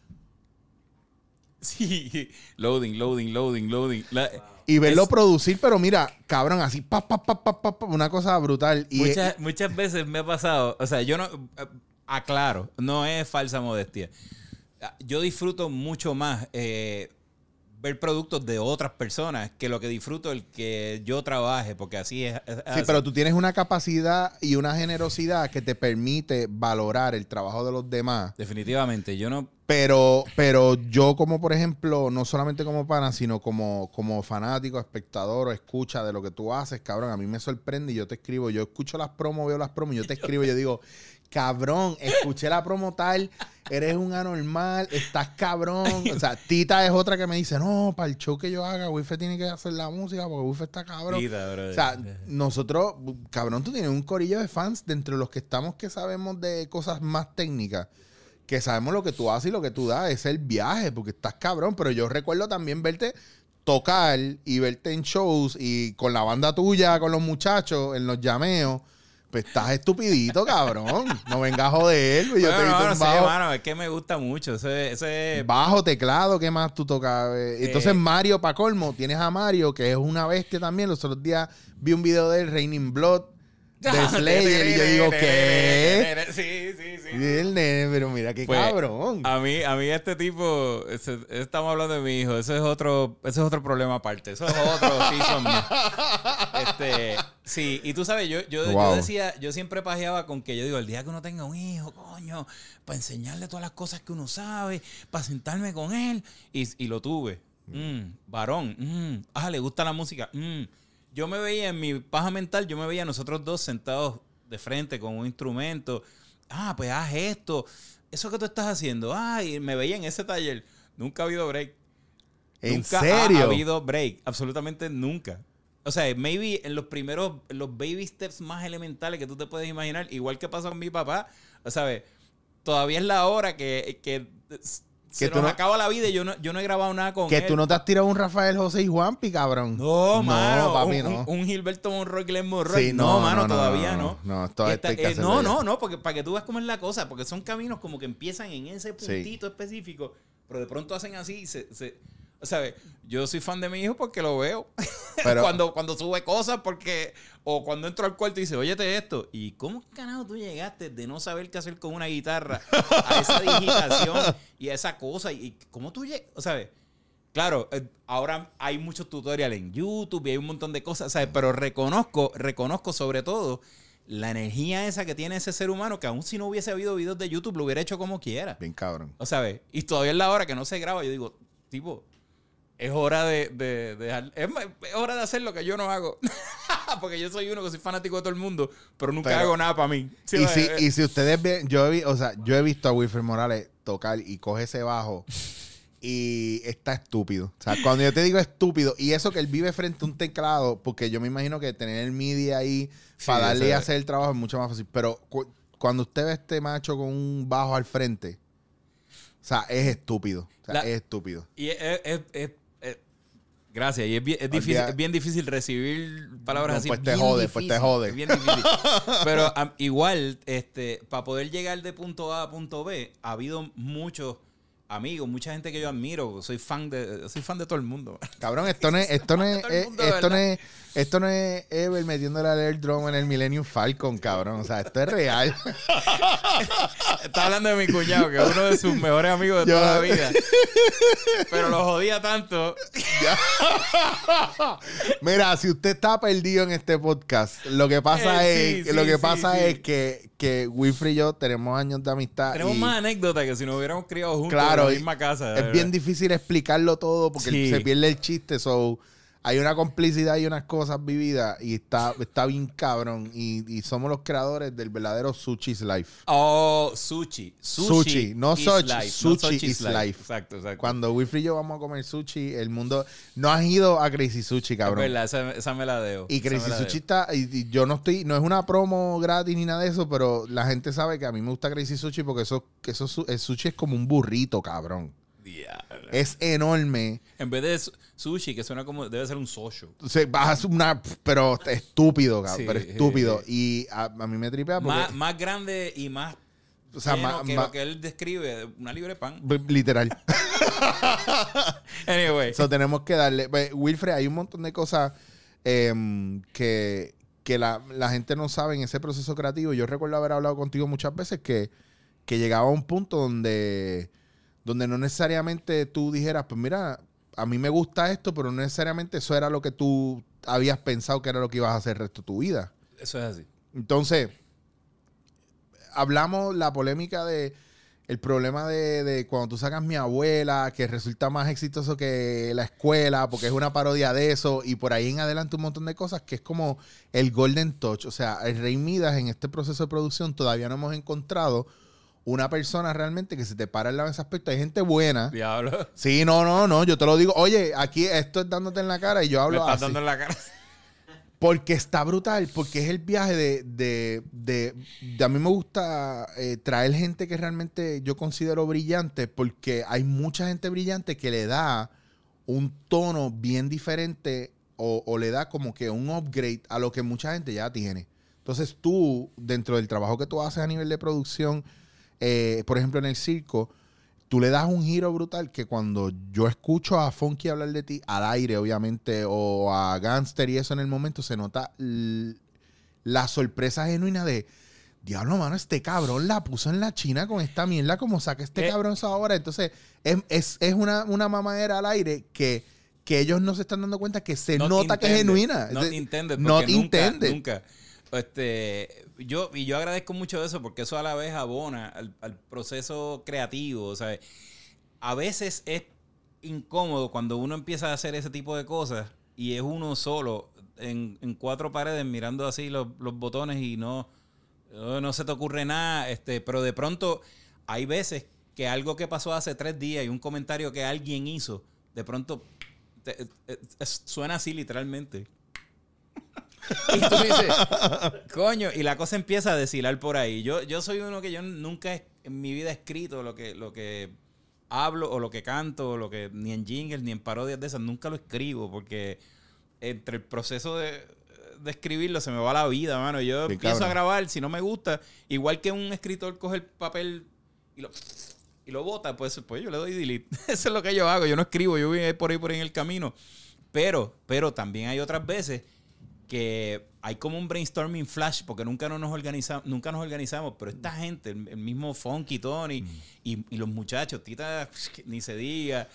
Sí. Loading, loading, loading, loading. La- Y verlo Es- producir, pero mira, cabrón, así, pa, pa, pa, pa, pa, una cosa brutal. Y muchas, muchas veces me ha pasado, o sea, yo no, eh, aclaro, no es falsa modestia. Ah, Yo disfruto mucho más eh, ver productos de otras personas que lo que disfruto el que yo trabaje, porque así es. es sí, así. pero tú tienes una capacidad y una generosidad que te permite valorar el trabajo de los demás. Definitivamente, yo no. Pero, pero yo como, por ejemplo, no solamente como pana, sino como, como fanático, espectador o escucha de lo que tú haces, cabrón, a mí me sorprende y yo te escribo, yo escucho las promos, veo las promos, y yo te <laughs> escribo y yo digo, cabrón, escuché la promo tal, eres un anormal, estás cabrón. O sea, Tita es otra que me dice, no, para el show que yo haga, Wife tiene que hacer la música porque Wife está cabrón. Tita. O sea, nosotros, cabrón, tú tienes un corillo de fans de entre los que estamos que sabemos de cosas más técnicas, que sabemos lo que tú haces y lo que tú das, es el viaje, porque estás cabrón. Pero yo recuerdo también verte tocar y verte en shows y con la banda tuya, con los muchachos, en los llameos. Pues estás estupidito, cabrón. No vengas a joder. yo Bueno, te no, no sé, bajo, mano, es que me gusta mucho. Ese, ese bajo, teclado, ¿qué más tú tocas? Eh, Entonces. Mario, para colmo, tienes a Mario, que es una bestia también. Los otros días vi un video de él, Raining Blood, <laughs> de <laughs> Slayer, y yo digo, ¿qué? Sí, sí, sí. Y el nene, pero mira qué Pues, cabrón. A mí, a mí este tipo, ese- estamos hablando de mi hijo, ese es otro, ese es otro problema aparte, eso es otro <laughs> season más. Este, sí, y tú sabes, yo, yo, decía, yo siempre pajeaba con que yo digo, el día que uno tenga un hijo, coño, para enseñarle todas las cosas que uno sabe, para sentarme con él, y, y lo tuve. Mm, varón, mm, ah, le gusta la música. mm. Yo me veía en mi paja mental, yo me veía nosotros dos sentados de frente con un instrumento. Ah, pues haz esto. Eso que tú estás haciendo. Ah, y me veía en ese taller. Nunca ha habido break. ¿En nunca serio? ha habido break. Absolutamente nunca. O sea, maybe en los primeros, en los baby steps más elementales que tú te puedes imaginar, igual que pasó con mi papá, ¿sabes? Todavía es la hora que, que se tú nos no- acaba la vida y yo no, yo no he grabado nada con que él. tú no te has tirado un Rafael José y Juanpi, cabrón. No, mano. papi, un, no. un- un Gilberto Monroy, Glenn Monroy. Sí, no, no, mano, no, no, todavía no, no. no, no, hay que eh, no, no, no, porque para que tú veas cómo es la cosa, porque son caminos como que empiezan en ese puntito específico, pero de pronto hacen así y se, se- ¿sabes? Yo soy fan de mi hijo porque lo veo. <laughs> Pero- cuando, cuando sube cosas, porque. O cuando entro al cuarto y dice, óyete esto. ¿Y cómo carajo tú llegaste de no saber qué hacer con una guitarra a <laughs> esa digitación y a esa cosa? ¿Y cómo tú llegas? ¿Sabes? Claro, eh, ahora hay muchos tutoriales en YouTube y hay un montón de cosas, ¿sabes? Pero reconozco, reconozco sobre todo la energía esa que tiene ese ser humano que aún si no hubiese habido videos de YouTube lo hubiera hecho como quiera. Bien cabrón. O sea, y todavía es la hora que no se graba. Yo digo, tipo, es hora de, de, de dejar- es, hora de hacer lo que yo no hago. <laughs> Porque yo soy uno que soy fanático de todo el mundo, pero nunca Pero- hago nada para mí. Sí, y, si, eh, y si ustedes ven, yo he, o sea, yo he visto a Wilfred Morales tocar y coge ese bajo y está estúpido. O sea, cuando yo te digo estúpido, y eso que él vive frente a un teclado, porque yo me imagino que tener el MIDI ahí Sí, para darle y hacer el trabajo es mucho más fácil. Pero cu- cuando usted ve a este macho con un bajo al frente, o sea, es estúpido. O sea, La- es estúpido. Y es- gracias. Y es bien, es difícil, es bien difícil recibir palabras No, así. pues te jode, pues te difícil, jode. es bien difícil. <laughs> Pero igual, este, para poder llegar de punto A a punto B, ha habido muchos amigos, mucha gente que yo admiro. Soy fan de, soy fan de todo el mundo. Cabrón, esto no es, esto no <laughs> es, esto no es Ever metiéndole al airdrome en el Millennium Falcon, cabrón. O sea, esto es real. <laughs> Está hablando de mi cuñado, que es uno de sus mejores amigos de Yo- toda la vida. Pero lo jodía tanto. Mira, si usted está perdido en este podcast, lo que pasa Eh, es, sí, lo que sí, pasa es que, que Wilfred y yo tenemos años de amistad. Tenemos y más anécdotas que si nos hubiéramos criado juntos Claro, en la misma casa. es verdad. bien difícil explicarlo todo porque se pierde el chiste. So, hay una complicidad y unas cosas vividas y está, está bien cabrón. Y, y somos los creadores del verdadero Sushi's Life. Oh, sushi. Sushi, no is sushi, life, sushi is life. Exacto, exacto. Cuando Wilfrey y yo vamos a comer sushi, el mundo... No has ido a Crazy Sushi, Es cabrón. verdad, esa, esa me la deo. Y Crazy Sushi está, y, y yo no estoy, no es una promo gratis ni nada de eso, pero la gente sabe que a mí me gusta Crazy Sushi porque eso, que eso el sushi es como un burrito, cabrón. Es enorme. En vez de su- sushi, que suena como. Debe ser un socio. O sea, vas a una, pero estúpido, cabrón, Sí, pero estúpido. sí. Y a, a mí me tripea porque, Más, más grande y más. o sea, lleno ma- que lo que él describe, una libre pan. literal. <laughs> Anyway. Eso tenemos que darle. Pues, Wilfred, hay un montón de cosas em, que, que la, la gente no sabe en ese proceso creativo. Yo recuerdo haber hablado contigo muchas veces que, que llegaba a un punto donde, donde no necesariamente tú dijeras, pues mira, a mí me gusta esto, pero no necesariamente eso era lo que tú habías pensado que era lo que ibas a hacer el resto de tu vida. Eso es así. Entonces, hablamos la polémica de el problema de, de cuando tú sacas mi abuela, que resulta más exitoso que la escuela, porque es una parodia de eso, y por ahí en adelante un montón de cosas que es como el Golden Touch. O sea, el Rey Midas en este proceso de producción todavía no hemos encontrado una persona realmente que se te para en ese aspecto. Hay gente buena. Diablo. Sí, no, no, no, yo te lo digo. Oye, aquí esto es dándote en la cara y yo Me hablo estás así. dando en la cara. Porque está brutal, porque es el viaje de... de, de- de- a mí me gusta eh, traer gente que realmente yo considero brillante, porque hay mucha gente brillante que le da un tono bien diferente o, o le da como que un upgrade a lo que mucha gente ya tiene. Entonces tú, dentro del trabajo que tú haces a nivel de producción, eh, por ejemplo en el circo, tú le das un giro brutal que cuando yo escucho a Funky hablar de ti al aire, obviamente, o a Gangster y eso en el momento, se nota la sorpresa genuina de, diablo, mano, este cabrón la puso en la China con esta mierda, como saca este Eh. cabrón eso ahora. Entonces, es, es- es una, una mamadera al aire que, que ellos no se están dando cuenta que se Not nota que es genuina. Not Es- intended. not porque nunca. Nunca. Este, yo, y yo agradezco mucho eso porque eso a la vez abona al, proceso creativo. O sea, a veces es incómodo cuando uno empieza a hacer ese tipo de cosas y es uno solo en, en cuatro paredes mirando así los, los botones y no, no, se te ocurre nada. Este, pero de pronto hay veces que algo que pasó hace tres días y un comentario que alguien hizo, de pronto te- eh, eh, suena así literalmente. Y tú dices, <laughs> coño, y la cosa empieza a deshilar por ahí. Yo, yo soy uno que yo nunca en mi vida he escrito lo que, lo que hablo o lo que canto, o lo que ni en jingles ni en parodias de esas, nunca lo escribo porque entre el proceso de, de escribirlo se me va la vida, mano. Yo Qué empiezo cabrón. a grabar, si no me gusta, igual que un escritor coge el papel y lo, y lo bota, pues, pues yo le doy delete. <laughs> Eso es lo que yo hago. Yo no escribo, yo voy por ahí por ahí en el camino. Pero, pero también hay otras veces que hay como un brainstorming flash porque nunca no nos organizamos, nunca nos organizamos, pero esta gente, el, el mismo Funky Tony y, y los muchachos, Tita, <laughs> ni se diga.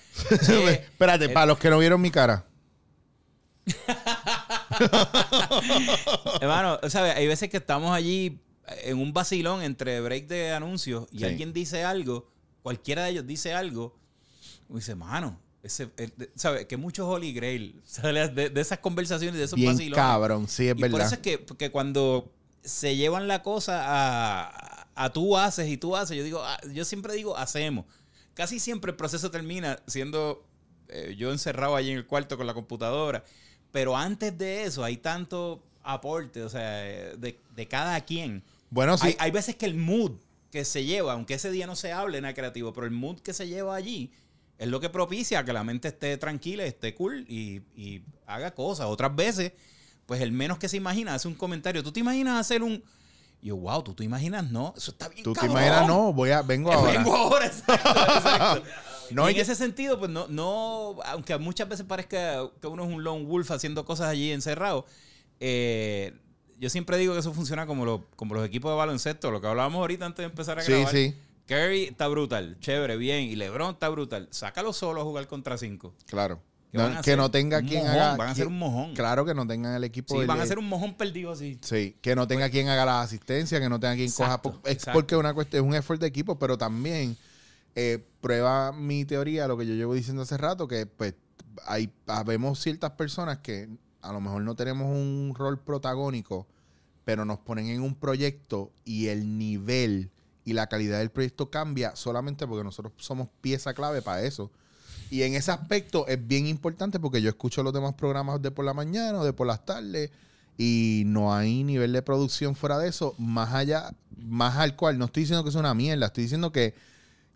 Che, <laughs> Espérate, eh, para los que no vieron mi cara. Hermano, ¿sabes? Hay veces que estamos allí en un vacilón entre break de anuncios y Sí. alguien dice algo, cualquiera de ellos dice algo, y dice, mano, ese, el- de- ¿sabes? Que muchos Holy Grail, <laughs> ¿sabes? De, de esas conversaciones, de esos Bien vacilones. cabrón, sí, es y por verdad. eso es que, que cuando se llevan la cosa a, a tú haces y tú haces, yo digo, ah, yo siempre digo hacemos. Casi siempre el proceso termina siendo eh, yo encerrado allí en el cuarto con la computadora. Pero antes de eso hay tanto aporte, o sea, eh, de, de cada quien. Bueno, sí. Hay, hay veces que el mood que se lleva, aunque ese día no se hable nada creativo, pero el mood que se lleva allí es lo que propicia que la mente esté tranquila, esté cool y, y haga cosas. Otras veces, pues el menos que se imagina hace un comentario. ¿Tú te imaginas hacer un... Y yo, wow, ¿tú te imaginas? No, eso está bien Tú te imaginas, no, voy a, vengo <laughs> ahora. Vengo ahora, exacto, exacto. <laughs> No, Y en ese sentido, pues no, no, aunque muchas veces parezca que uno es un lone wolf haciendo cosas allí encerrado, eh, yo siempre digo que eso funciona como, lo- como los equipos de baloncesto, lo que hablábamos ahorita antes de empezar a Sí, grabar. sí, Curry está brutal, chévere, bien, y LeBron está brutal. Sácalo solo a jugar contra cinco. claro. Que No, que tenga quien mojón, haga. van a hacer quien- un mojón. Claro que no tengan el equipo. Sí, van a hacer un mojón perdido así. Sí, que no tenga quien haga la asistencia, que no tenga quien Exacto, coja. Es exacto. porque una cuestión, es un esfuerzo de equipo, pero también eh, prueba mi teoría, lo que yo llevo diciendo hace rato, que pues hay, habemos ciertas personas que a lo mejor no tenemos un rol protagónico, pero nos ponen en un proyecto y el nivel y la calidad del proyecto cambia solamente porque nosotros somos pieza clave para eso. Y en ese aspecto es bien importante porque yo escucho los demás programas de por la mañana o de por las tardes y no hay nivel de producción fuera de eso, más allá, más al cual, no estoy diciendo que es una mierda, estoy diciendo que,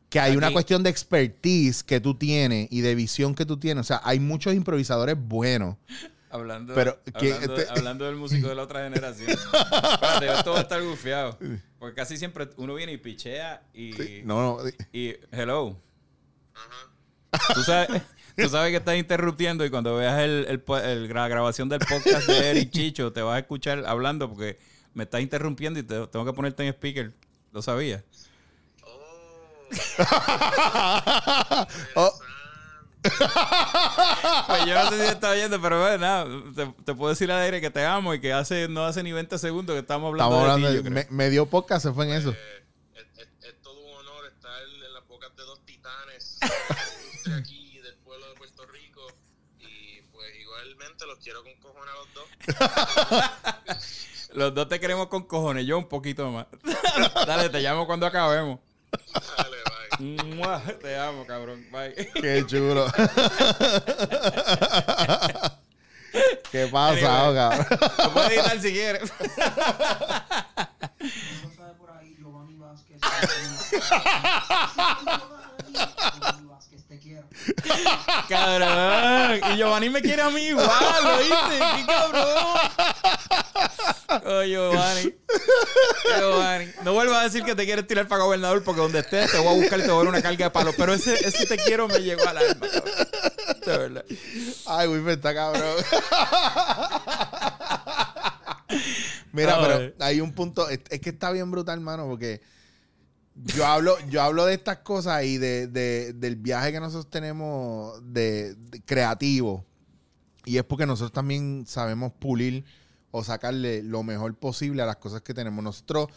que hay una cuestión de expertise que tú tienes y de visión que tú tienes. O sea, hay muchos improvisadores buenos. Hablando, Pero, ¿qué- hablando, te- hablando del músico de la otra generación. <laughs> Espérate, esto va a estar gufiado. Porque casi siempre uno viene y pichea y. No, no, Y, hello. Tú sabes, tú sabes que estás interrumpiendo y cuando veas el, el la grabación del podcast de Eric Chicho, te vas a escuchar hablando porque me estás interrumpiendo y te, tengo que ponerte en speaker. ¿Lo sabías? Oh, <laughs> <laughs> Pues yo no sé si estás oyendo, pero bueno, nada, te, te puedo decir al aire que te amo y que hace no hace ni 20 segundos que estamos hablando estamos hablando de de, ti, yo creo. me- medio podcast se fue en eso. es, es- es todo un honor estar en las bocas de dos titanes <laughs> de aquí del pueblo de Puerto Rico y pues igualmente los quiero con cojones a los dos <laughs> Los dos te queremos con cojones, yo un poquito más. Dale, te llamo cuando acabemos. dale Te amo, cabrón. Bye. Qué chulo. <laughs> ¿Qué pasa, Anyway. cabrón? Lo puedes editar si quieres. No sabe por ahí, Giovanni Vázquez. <laughs> Te quiero. <laughs> Cabrón. Y Giovanni me quiere a mí igual, ¿lo viste? ¡Qué cabrón! Oh, Giovanni. Giovanni. No vuelvas a decir que te quieres tirar para gobernador porque donde estés te voy a buscar y te voy a dar una carga de palos. Pero ese, ese te quiero me llegó al alma, cabrón. De verdad. Ay, Wilfer está cabrón. Mira, pero hay un punto, es, es que está bien brutal, hermano, porque yo hablo, yo hablo de estas cosas y de, de- del viaje que nosotros tenemos de, de creativo. Y es porque nosotros también sabemos pulir o sacarle lo mejor posible a las cosas que tenemos. Nosotros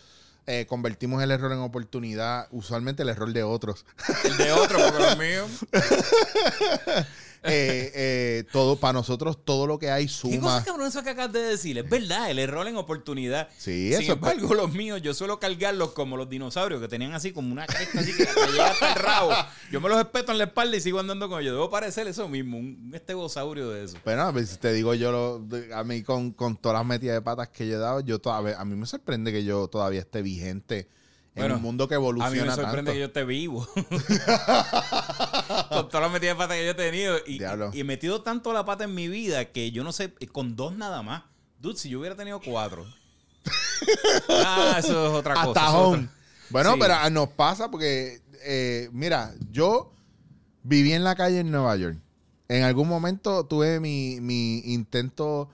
eh, convertimos el error en oportunidad, usualmente el error de otros. El de otro, porque los míos. <laughs> Eh, eh, todo, para nosotros, todo lo que hay ¿Qué suma. cosa cabrón eso que acabas de decir? Es verdad, el error en oportunidad. Sí, Sin eso es embargo, los míos, yo suelo cargarlos como los dinosaurios que tenían así como una cresta así que hasta el rabo. Yo me los espeto en la espalda y sigo andando con ellos. Debo parecer eso mismo, un estegosaurio de eso. Bueno, pues, si te digo yo, lo- a mí con, con todas las metidas de patas que yo he dado, yo todavía, a mí me sorprende que yo todavía esté vigente en un mundo que A mí evoluciona me sorprende tanto. que yo esté vivo. <laughs> con todas las metidas de pata que yo he tenido. Y, he metido tanto la pata en mi vida que yo no sé, con dos nada más. Dude, si yo hubiera tenido cuatro. <laughs> ah, eso es otra cosa. Otra- Bueno, Sí. pero ah, nos pasa porque, eh, mira, yo viví en la calle en Nueva York. En algún momento tuve mi, mi intento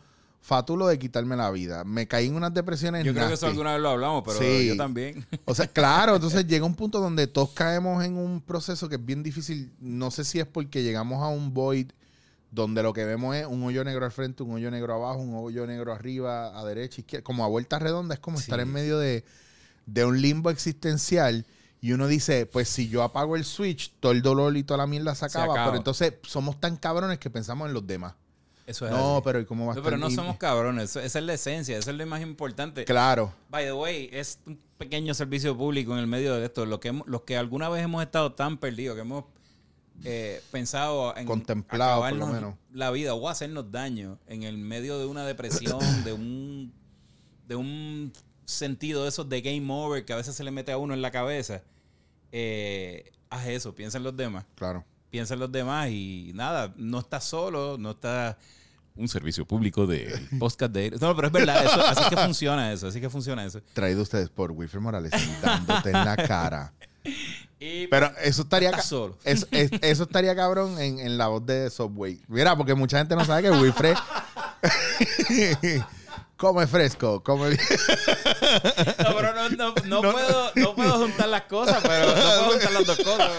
fatulo de quitarme la vida. Me caí en unas depresiones Yo creo que eso alguna vez lo hablamos, pero Sí. yo también. O sea, claro, entonces <laughs> llega un punto donde todos caemos en un proceso que es bien difícil. No sé si es porque llegamos a un void donde lo que vemos es un hoyo negro al frente, un hoyo negro abajo, un hoyo negro arriba, a derecha, izquierda, como a vuelta redonda. Es como estar en medio de, de un limbo existencial. Y uno dice, pues si yo apago el switch, todo el dolor y toda la mierda se acaba. Pero entonces somos tan cabrones que pensamos en los demás. Eso es No, así. pero ¿y cómo va a No, pero no somos cabrones. Esa es la esencia. Eso es lo más importante. Claro. By the way, es un pequeño servicio público en el medio de esto. Lo que hemos- los que alguna vez hemos estado tan perdidos, que hemos eh, pensado en Contemplado, por lo menos. la vida o hacernos daño en el medio de una depresión, <coughs> de un de un sentido de esos de game over que a veces se le mete a uno en la cabeza. Eh, haz eso, piensa en los demás. Claro. Piensa en los demás y nada, no estás solo, no estás Un servicio público de... podcast de... No, pero es verdad, eso- así que funciona eso, así que funciona eso. Traído ustedes por Wilfred Morales, dándote en la cara. <laughs> Y Pero eso estaría solo. Eso, es- eso estaría cabrón en, en la voz de Subway. Mira, porque mucha gente no sabe que Wilfred <laughs> come fresco, come bien. No, pero no, no, no Puedo, no puedo juntar las cosas, pero no puedo juntar las dos cosas.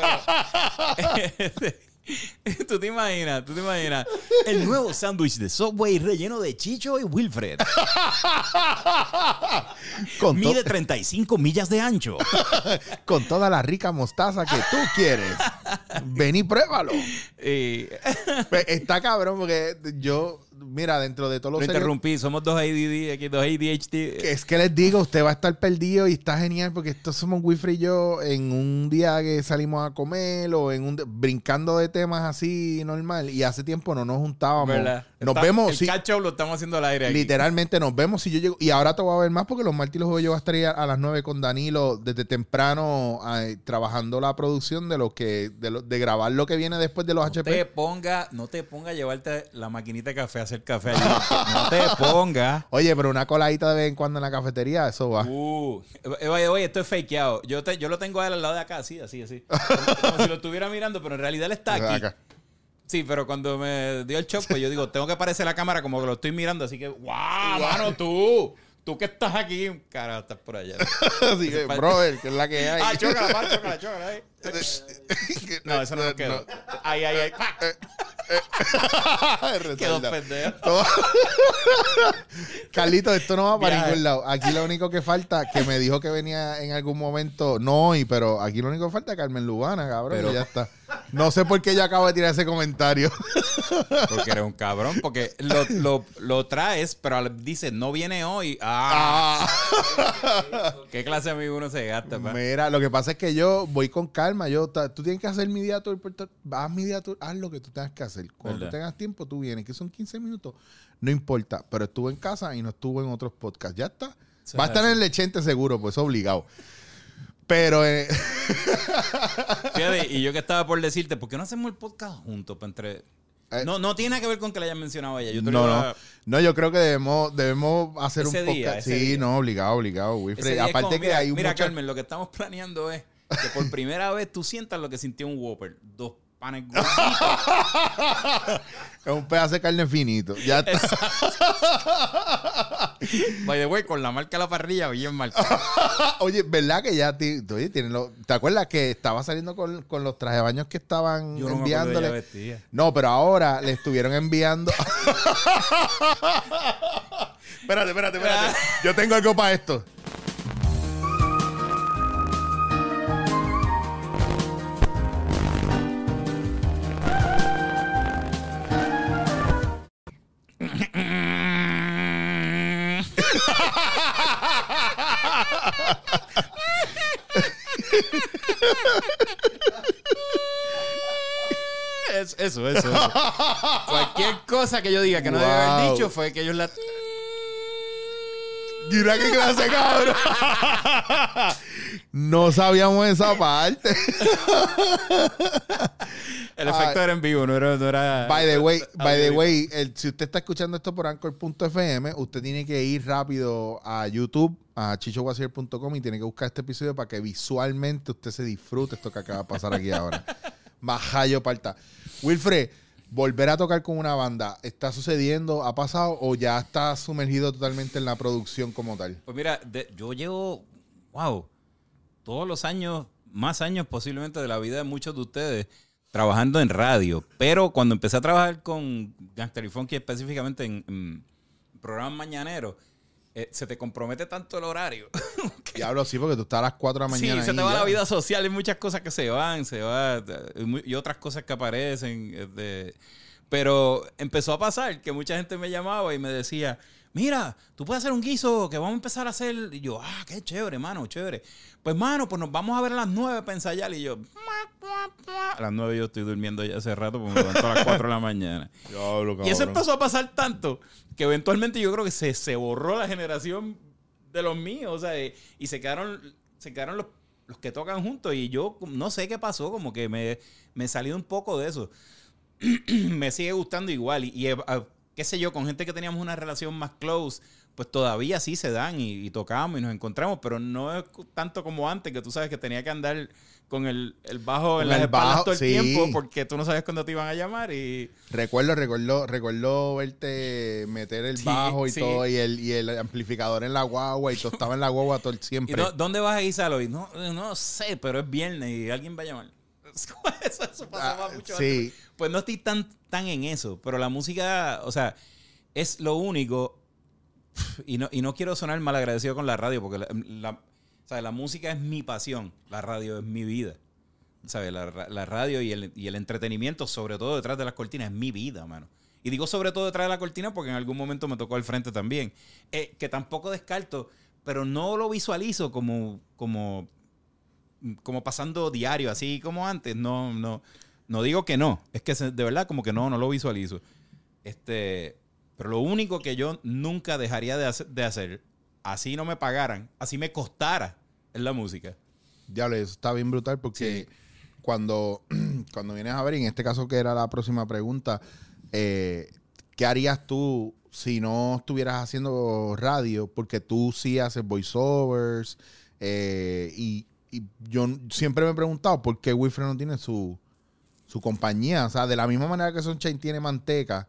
pero- <laughs> <laughs> Tú te imaginas, tú te imaginas. El nuevo sándwich de Subway relleno de Chicho y Wilfred. Con, Mide 35 millas de ancho. <laughs> con toda la rica mostaza que tú quieres. Ven y pruébalo. <laughs> Y Está cabrón porque yo, mira, dentro de todos lo los seres- interrumpí. Somos dos ADD, aquí dos ADHD. que Es que les digo, usted va a estar perdido y está genial porque estos somos Wilfred y yo en un día que salimos a comer o en un brincando de temas así normal y hace tiempo no nos juntábamos. ¿Verdad? Nos Está- vemos, El sí, up lo estamos haciendo al aire aquí. literalmente nos vemos si yo llego y ahora te voy a ver más porque los martes y los jueves yo voy a estar a, a las 9 con Danilo desde temprano eh, trabajando la producción de lo que de, lo- de grabar lo que viene después de los No HP. te ponga, no te ponga a llevarte la maquinita de café a hacer café allí. No te <laughs> ponga. Oye, pero una coladita de vez en cuando en la cafetería, eso va. Uh, oye, oye, esto es fakeado. Yo, te- yo lo tengo al lado de acá, así, así, así. Como, <laughs> como si lo estuviera mirando, pero en realidad él está aquí. Acá. Sí, pero cuando me dio el shock, pues yo digo, tengo que aparecer la cámara como que lo estoy mirando, así que, ¡guau, mano, tú! Tú que estás aquí, cara, estás por allá. <laughs> Así que, brother, que es la que hay. Ah, chócala, chócala, chócala. ahí. <laughs> No, eso no nos quedó. Ahí, ahí, ahí. ¡pac! <laughs> Quedó Resalda. pendejo. Todo- <laughs> Carlito, esto no va para Viaje. ningún lado. Aquí lo único que falta, que me dijo que venía en algún momento, no hoy, pero aquí lo único que falta es Carmen Lubana, cabrón, Pero- ya está. No sé por qué ella acaba de tirar ese comentario. Porque eres un cabrón, porque lo, lo, lo traes, pero dice, no viene hoy. ¡Ah! Ah. ¿Qué clase de amigo uno se gasta, pa? Mira, lo que pasa es que yo voy con calma. Yo, tú tienes que hacer mi día tour. Haz tour, haz lo que tú tengas que hacer. Cuando tengas tiempo, tú vienes, que son 15 minutos. No importa, pero estuvo en casa y no estuvo en otros podcasts. Ya está. Va a es estar en el lechente seguro, pues obligado. Pero eh, <laughs> Fíjate, y yo que estaba por decirte, ¿por qué no hacemos el podcast juntos? entre... Eh. No, no tiene que ver con que le hayan mencionado a ella. Yo te no, no. iba a- No, yo creo que debemos, debemos hacer Ese un día, podcast. sí, día. no, obligado, obligado, es Aparte que mira, hay un Mira, Carmen, lo que estamos <laughs> planeando es que por <laughs> primera vez tú sientas lo que sintió un Whopper. Dos panes gorditos. <laughs> es un pedazo de carne finito. Ya está. By the way, con la marca de la parrilla bien marcada. <laughs> Oye, ¿verdad que ya ti- oye, tienen lo- ¿Te acuerdas que estaba saliendo con, con los trajes de baños que estaban Yo no me enviándole? vestida. No, pero ahora le estuvieron enviando. espérate, espérate, espérate. Yo tengo algo para esto. Eso, eso, eso. <laughs> Cualquier cosa que yo diga que no debe haber Wow. dicho fue que ellos la. Mira qué clase, cabrón. <laughs> no sabíamos esa parte. El efecto era en vivo, no era. No era By the way, by the way, el- si usted está escuchando esto por anchor.fm, usted tiene que ir rápido a YouTube, a chichowasier.com y tiene que buscar este episodio para que visualmente usted se disfrute esto que acaba de pasar aquí ahora. <laughs> Majayo parta. Wilfred, volver a tocar con una banda, ¿está sucediendo? ¿Ha pasado o ya está sumergido totalmente en la producción como tal? Pues mira, de- yo llevo, wow, todos los años, más años posiblemente de la vida de muchos de ustedes, trabajando en radio. Pero cuando empecé a trabajar con Gangster y Funky específicamente en, en programas mañaneros, eh, se te compromete tanto el horario. <laughs> Diablo, sí, porque tú estás a las 4 de la sí, mañana. se ahí te va ya. la vida social, hay muchas cosas que se van, se va, y mu- y otras cosas que aparecen. eh, de- Pero empezó a pasar que mucha gente me llamaba y me decía, mira, tú puedes hacer un guiso que vamos a empezar a hacer. Y yo, ah, qué chévere, mano, chévere. Pues, mano, pues nos vamos a ver a las nueve para ensayar. Y yo, a las nueve yo estoy durmiendo ya hace rato porque me levanto a las cuatro de la mañana. Diablo, Y eso empezó a pasar tanto que eventualmente yo creo que se, se borró la generación de los míos. O sea, y, y se quedaron, se quedaron los, los que tocan juntos. Y yo no sé qué pasó, como que me, me salí un poco de eso. <clears throat> me sigue gustando igual. Y, y, eh, qué sé yo, con gente que teníamos una relación más close, pues todavía sí se dan y, y tocamos y nos encontramos, pero no es tanto como antes, que tú sabes que tenía que andar con el, el bajo en las el bajo, todo el sí. tiempo porque tú no sabes cuándo te iban a llamar y... Recuerdo, recuerdo, recuerdo verte meter el Sí, bajo y sí. todo, y el, y el amplificador en la guagua, y tú estabas en la guagua todo el <laughs> ¿Y siempre. dó- dónde vas a guisar hoy? No, no sé, pero es viernes y alguien va a llamar. <laughs> eso, eso pasaba Ah, mucho sí. antes. Pues no estoy tan, tan en eso, pero la música, o sea, es lo único. Y no, y no quiero sonar mal agradecido con la radio, porque la, sea, la música es mi pasión, la radio es mi vida. ¿Sabes? La, la radio y el, y el entretenimiento, sobre todo detrás de las cortinas, es mi vida, mano. Y digo sobre todo detrás de la cortina porque en algún momento me tocó al frente también. Eh, que tampoco descarto, pero no lo visualizo como, como, como pasando diario, así como antes. No, no, no digo que no. Es que de verdad como que no, no lo visualizo. Este, pero lo único que yo nunca dejaría de hacer, de hacer, así no me pagaran, así me costara, es la música. Diablo, eso está bien brutal porque cuando, <clears throat> cuando vienes a ver, y en este caso que era la próxima pregunta, eh, ¿qué harías tú si no estuvieras haciendo radio? Porque tú sí haces voiceovers eh, y, y yo siempre me he preguntado por qué Wilfred no tiene su, su compañía. O sea, de la misma manera que Sunshine tiene manteca,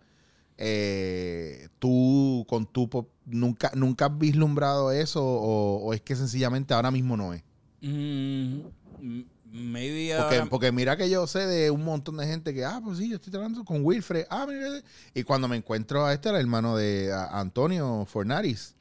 eh, tú con tu pop, nunca, nunca has vislumbrado eso o, o es que sencillamente ahora mismo no es. Mm, m- maybe Porque, ahora- porque mira que yo sé de un montón de gente que, ah, pues sí, yo estoy trabajando con Wilfred. Ah, mira. Y cuando me encuentro a este, el hermano de Antonio Fornaris,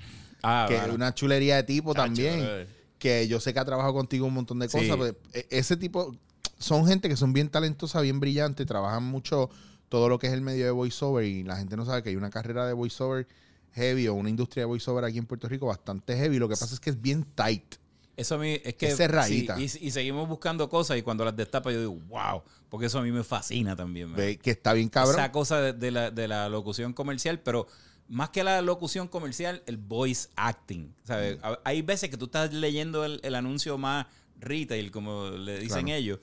Ah, que es una chulería de tipo Chacho, también, brother. Que yo sé que ha trabajado contigo un montón de cosas. pues, e- ese tipo, son gente que son bien talentosa, bien brillante, trabajan mucho todo lo que es el medio de voiceover y la gente no sabe que hay una carrera de voiceover heavy o una industria de voiceover aquí en Puerto Rico bastante heavy. Lo que pasa es que es bien tight. Eso a mí es que Es cerradita. sí, y, y seguimos buscando cosas y cuando las destapa yo digo, wow, porque eso a mí me fascina también. que está bien cabrón. Esa cosa de, de la, de la locución comercial, pero más que la locución comercial, el voice acting. ¿sabes? Mm. Hay veces que tú estás leyendo el, el anuncio más retail, como le dicen Claro. ellos,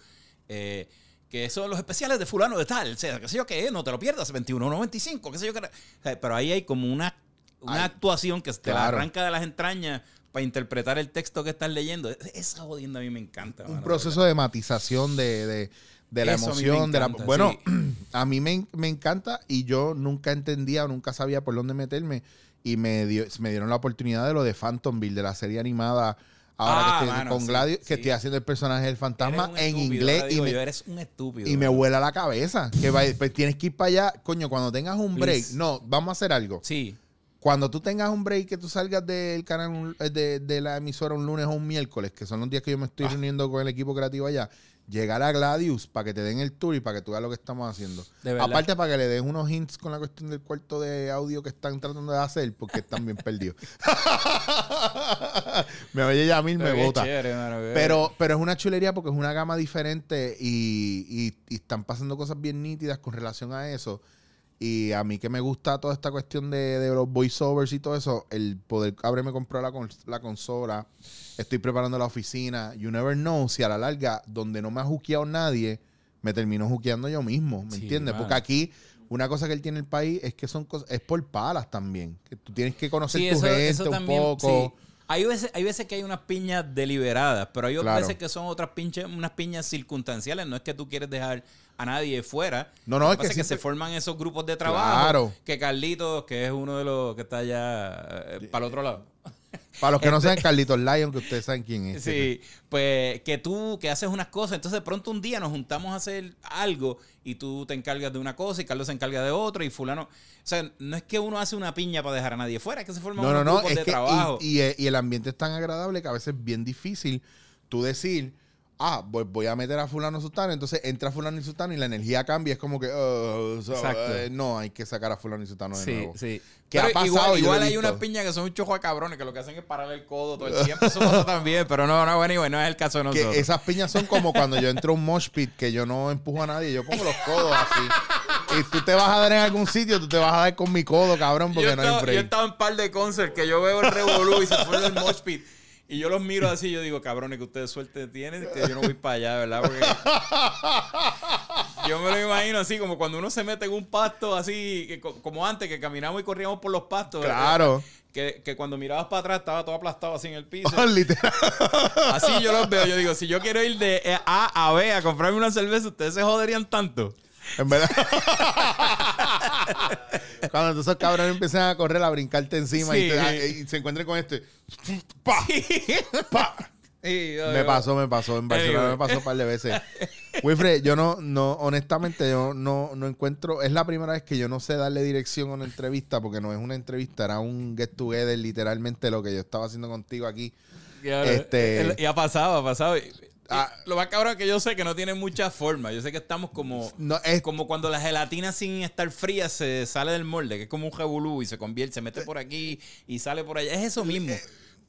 eh, que son los especiales de fulano de tal, o sea, qué sé yo qué, no te lo pierdas, 21.95, qué sé yo qué. O sea, Pero ahí hay como una, una Ay, actuación que te la arranca de las entrañas para interpretar el texto que estás leyendo. Esa jodienda a mí me encanta. un mano, proceso de matización de, de- de la Eso a mí me emoción. de la, bueno, sí. <clears throat> a mí me, me encanta y yo nunca entendía o nunca sabía por dónde meterme y me, dio, me dieron la oportunidad de lo de Phantomville, de la serie animada ahora Ah, que estoy mano, con sí, Gladius, que sí. estoy haciendo el personaje del fantasma en estúpido, inglés ahora y digo me, yo, eres un estúpido. y me vuela la cabeza. Que va- pues tienes que ir para allá, coño, cuando tengas un break. Please. No, vamos a hacer algo. Sí. Cuando tú tengas un break, que tú salgas del canal, eh, de, de la emisora un lunes o un miércoles, que son los días que yo me Ah. estoy reuniendo con el equipo creativo allá, llegar a Gladius para que te den el tour y para que tú veas lo que estamos haciendo. De. Aparte, para que le den unos hints con la cuestión del cuarto de audio que están tratando de hacer, porque están bien <laughs> perdidos. <laughs> me oye Yamil, me bota. chévere, mano, Pero, pero es una chulería porque es una gama diferente y, y- y están pasando cosas bien nítidas con relación a eso. Y a mí que me gusta toda esta cuestión de, de los voiceovers y todo eso, el poder haberme comprado la, cons- la consola, estoy preparando la oficina, you never know si a la larga, donde no me ha juqueado nadie, me termino juqueando yo mismo, ¿me Sí, entiendes? Porque aquí una cosa que él tiene el país es que son cosas, es por palas también, que tú tienes que conocer Sí, tu eso, gente eso un poco. sí. Hay veces, hay veces que hay unas piñas deliberadas, pero hay otras Claro. veces que son otras pinches, unas piñas circunstanciales. No es que tú quieres dejar a nadie fuera. No, no, Lo es que que se forman esos grupos de trabajo. Claro. Que Carlitos, que es uno de los que está allá eh, para el otro lado. <laughs> Para los que no saben, Carlitos Lyon, que ustedes saben quién es. Sí, pues que tú que haces unas cosas, entonces de pronto un día nos juntamos a hacer algo y tú te encargas de una cosa y Carlos se encarga de otra y fulano, o sea, no es que uno hace una piña para dejar a nadie fuera, es que se forman No, no, unos no. grupos Es de que, trabajo. y, y- y el ambiente es tan agradable que a veces es bien difícil tú decir, ah, voy, voy a meter a fulano sultano, entonces entra fulano y sultano y la energía cambia. Es como que, "Oh, so, Exacto. eh, no, hay que sacar a fulano y sultano de Sí, nuevo. sí. ¿Qué ha pasado? Igual, Yo igual hay unas piñas que son un chojo de cabrones que lo que hacen es parar el codo todo el <laughs> tiempo. Eso pasa también, pero no, no, bueno, no es el caso de nosotros. Que esas piñas son como cuando yo entro a un mosh pit que yo no empujo a nadie, yo pongo los codos así. Y tú te vas a dar en algún sitio, tú te vas a dar con mi codo, cabrón, porque yo, no hay estaba, yo break. estaba en par de concert que yo veo el revolú y se fue del mosh pit. Y yo los miro así y yo digo, cabrones, que ustedes suerte tienen, que yo no voy para allá, ¿verdad? Porque yo me lo imagino así, como cuando uno se mete en un pasto así, que como antes, que caminamos y corríamos por los pastos. Claro. Que, que cuando mirabas para atrás estaba todo aplastado así en el piso. <laughs> Literal. Así yo los veo. Yo digo, si yo quiero ir de A a B a comprarme una cerveza, ustedes se joderían tanto. En verdad. <laughs> Cuando esos cabrones empiezan a correr, a brincarte encima y, Sí. te- y se encuentren con este. ¡Pa! ¡Pa! Me pasó, me pasó. En Barcelona me pasó un par de veces. Wilfred, yo no, no, honestamente, yo no, no encuentro. Es la primera vez que yo no sé darle dirección a una entrevista, porque no es una entrevista, era un get together, literalmente lo que yo estaba haciendo contigo aquí. Y, ahora- Este- el- y ha Ah. lo más cabrón es que yo sé que no tiene mucha forma. Yo sé que estamos como, No, es, como cuando la gelatina sin estar fría se sale del molde, que es como un jebulú y se convierte, se mete por aquí y sale por allá. Es eso mismo.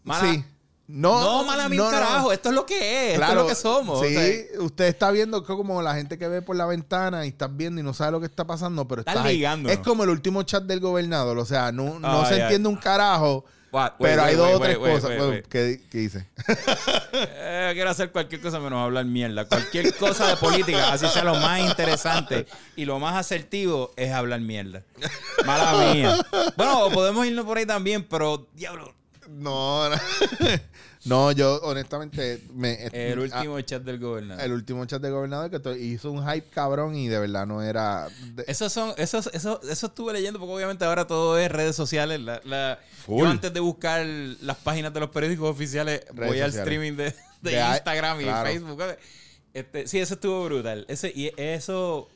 Mala- Eh, sí. No, No, mala no, carajo. Esto es lo que es. esto es lo que somos. Sí, O sea, usted está viendo que como la gente que ve por la ventana y estás viendo y no sabe lo que está pasando, pero ahí. ligándonos. Es como el último chat del gobernador, o sea, no, no se entiende un carajo, What? pero Wait, hay dos o tres cosas. Bueno. ¿qué, qué dice? <laughs> Eh, quiero hacer cualquier cosa menos hablar mierda. Cualquier cosa de política, así sea lo más interesante y lo más asertivo, es hablar mierda. Mala mía. Bueno, podemos irnos por ahí también, pero diablo, No, no. <laughs> No, yo honestamente me el ah, último chat del gobernador. el último chat del gobernador que hizo un hype cabrón y de verdad no era de- Esos son, esos, eso, eso estuve leyendo porque obviamente ahora todo es redes sociales. La, la- yo antes de buscar las páginas de los periódicos oficiales, Redes voy al streaming de, <laughs> de Instagram y claro. Facebook. Este, sí, eso estuvo brutal. Ese, y eso.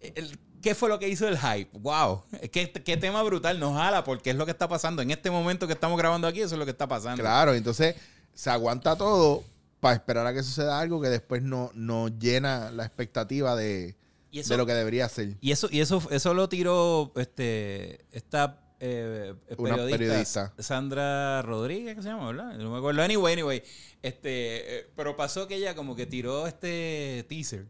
el- ¿Qué fue lo que hizo el hype? ¡Wow! ¿Qué, qué tema brutal nos jala porque es lo que está pasando. En este momento que estamos grabando aquí, eso es lo que está pasando. Claro, entonces se aguanta todo para esperar a que suceda algo que después no, no llena la expectativa de, Y eso, de lo que debería ser. Y eso, y eso, eso lo tiró este, esta eh, Una periodista. Sandra Rodríguez, que se llama, ¿verdad? No me acuerdo. Anyway, anyway. Este, eh, pero pasó que ella como que tiró este teaser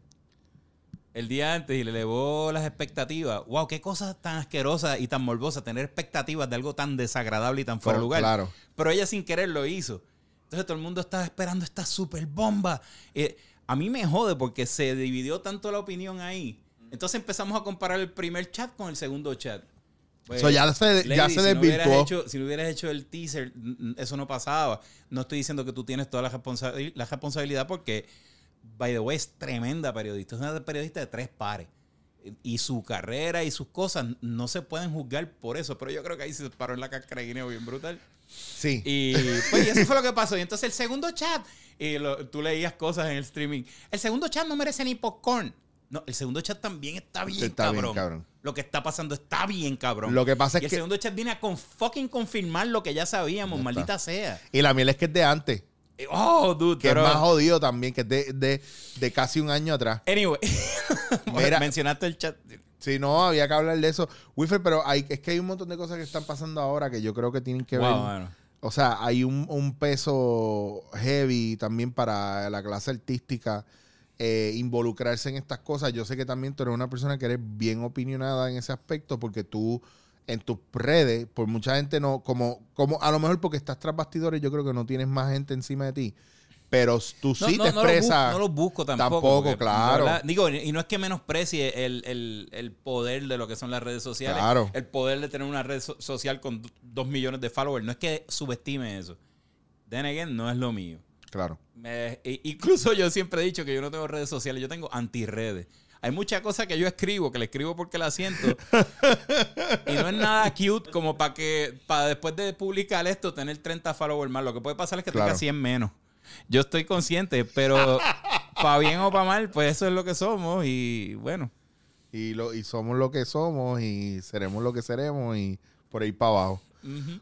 el día antes y le elevó las expectativas. Wow, qué cosa tan asquerosa y tan morbosa tener expectativas de algo tan desagradable y tan fuera de lugar. Claro. Pero ella sin querer lo hizo. Entonces todo el mundo estaba esperando esta super bomba. Eh, a mí me jode porque se dividió tanto la opinión ahí. Entonces empezamos a comparar el primer chat con el segundo chat. Pues, So, ya se, ya Lady, si no desvirtuó. hecho- si no hubieras hecho el teaser, eso no pasaba. No estoy diciendo que tú tienes toda la, la responsabilidad porque, by the way, es tremenda periodista. Es una periodista de tres pares. Y su carrera y sus cosas no se pueden juzgar por eso. Pero yo creo que ahí se paró en la cascara bien brutal. Sí. Y pues y eso fue lo que pasó. Y entonces el segundo chat, y lo- tú leías cosas en el streaming. El segundo chat no merece ni popcorn. No, el segundo chat también está bien, Está bien, cabrón. Lo que está pasando está bien, cabrón. Lo que pasa es y el que- segundo chat viene a con fucking confirmar lo que ya sabíamos, Ya maldita sea. Y la miel es que es de antes, Oh, dude, que pero- es más jodido también, que es de, de, de casi un año atrás. Anyway, <laughs> Mira. mencionaste el chat. Sí, no, había que hablar de eso. Wilfred, pero hay, es que hay un montón de cosas que están pasando ahora que yo creo que tienen que Wow, ver. O sea, hay un, un peso heavy también para la clase artística eh, involucrarse en estas cosas. Yo sé que también tú eres una persona que eres bien opinionada en ese aspecto porque tú en tus redes, por mucha gente no, como, como a lo mejor porque estás tras bastidores, yo creo que no tienes más gente encima de ti. Pero tú No, sí no, te no lo expresas. busco, no lo busco tampoco. Tampoco, claro. Digo, y no es que menosprecie el, el- el poder de lo que son las redes sociales. Claro. El poder de tener una red so- social con do- dos millones de followers. No es que subestime eso. Then again, no es lo mío. Claro. Me- incluso yo siempre he dicho que yo no tengo redes sociales, yo tengo antirredes. Hay muchas cosas que yo escribo, que le escribo porque la siento. <laughs> y no es nada cute como para que, para después de publicar esto, tener 30 followers más. Lo que puede pasar es que Claro. tenga 100 menos. Yo estoy consciente, pero <laughs> para bien o para mal, pues eso es lo que somos. Y bueno, Y, lo, y somos lo que somos y seremos lo que seremos y por ahí para abajo.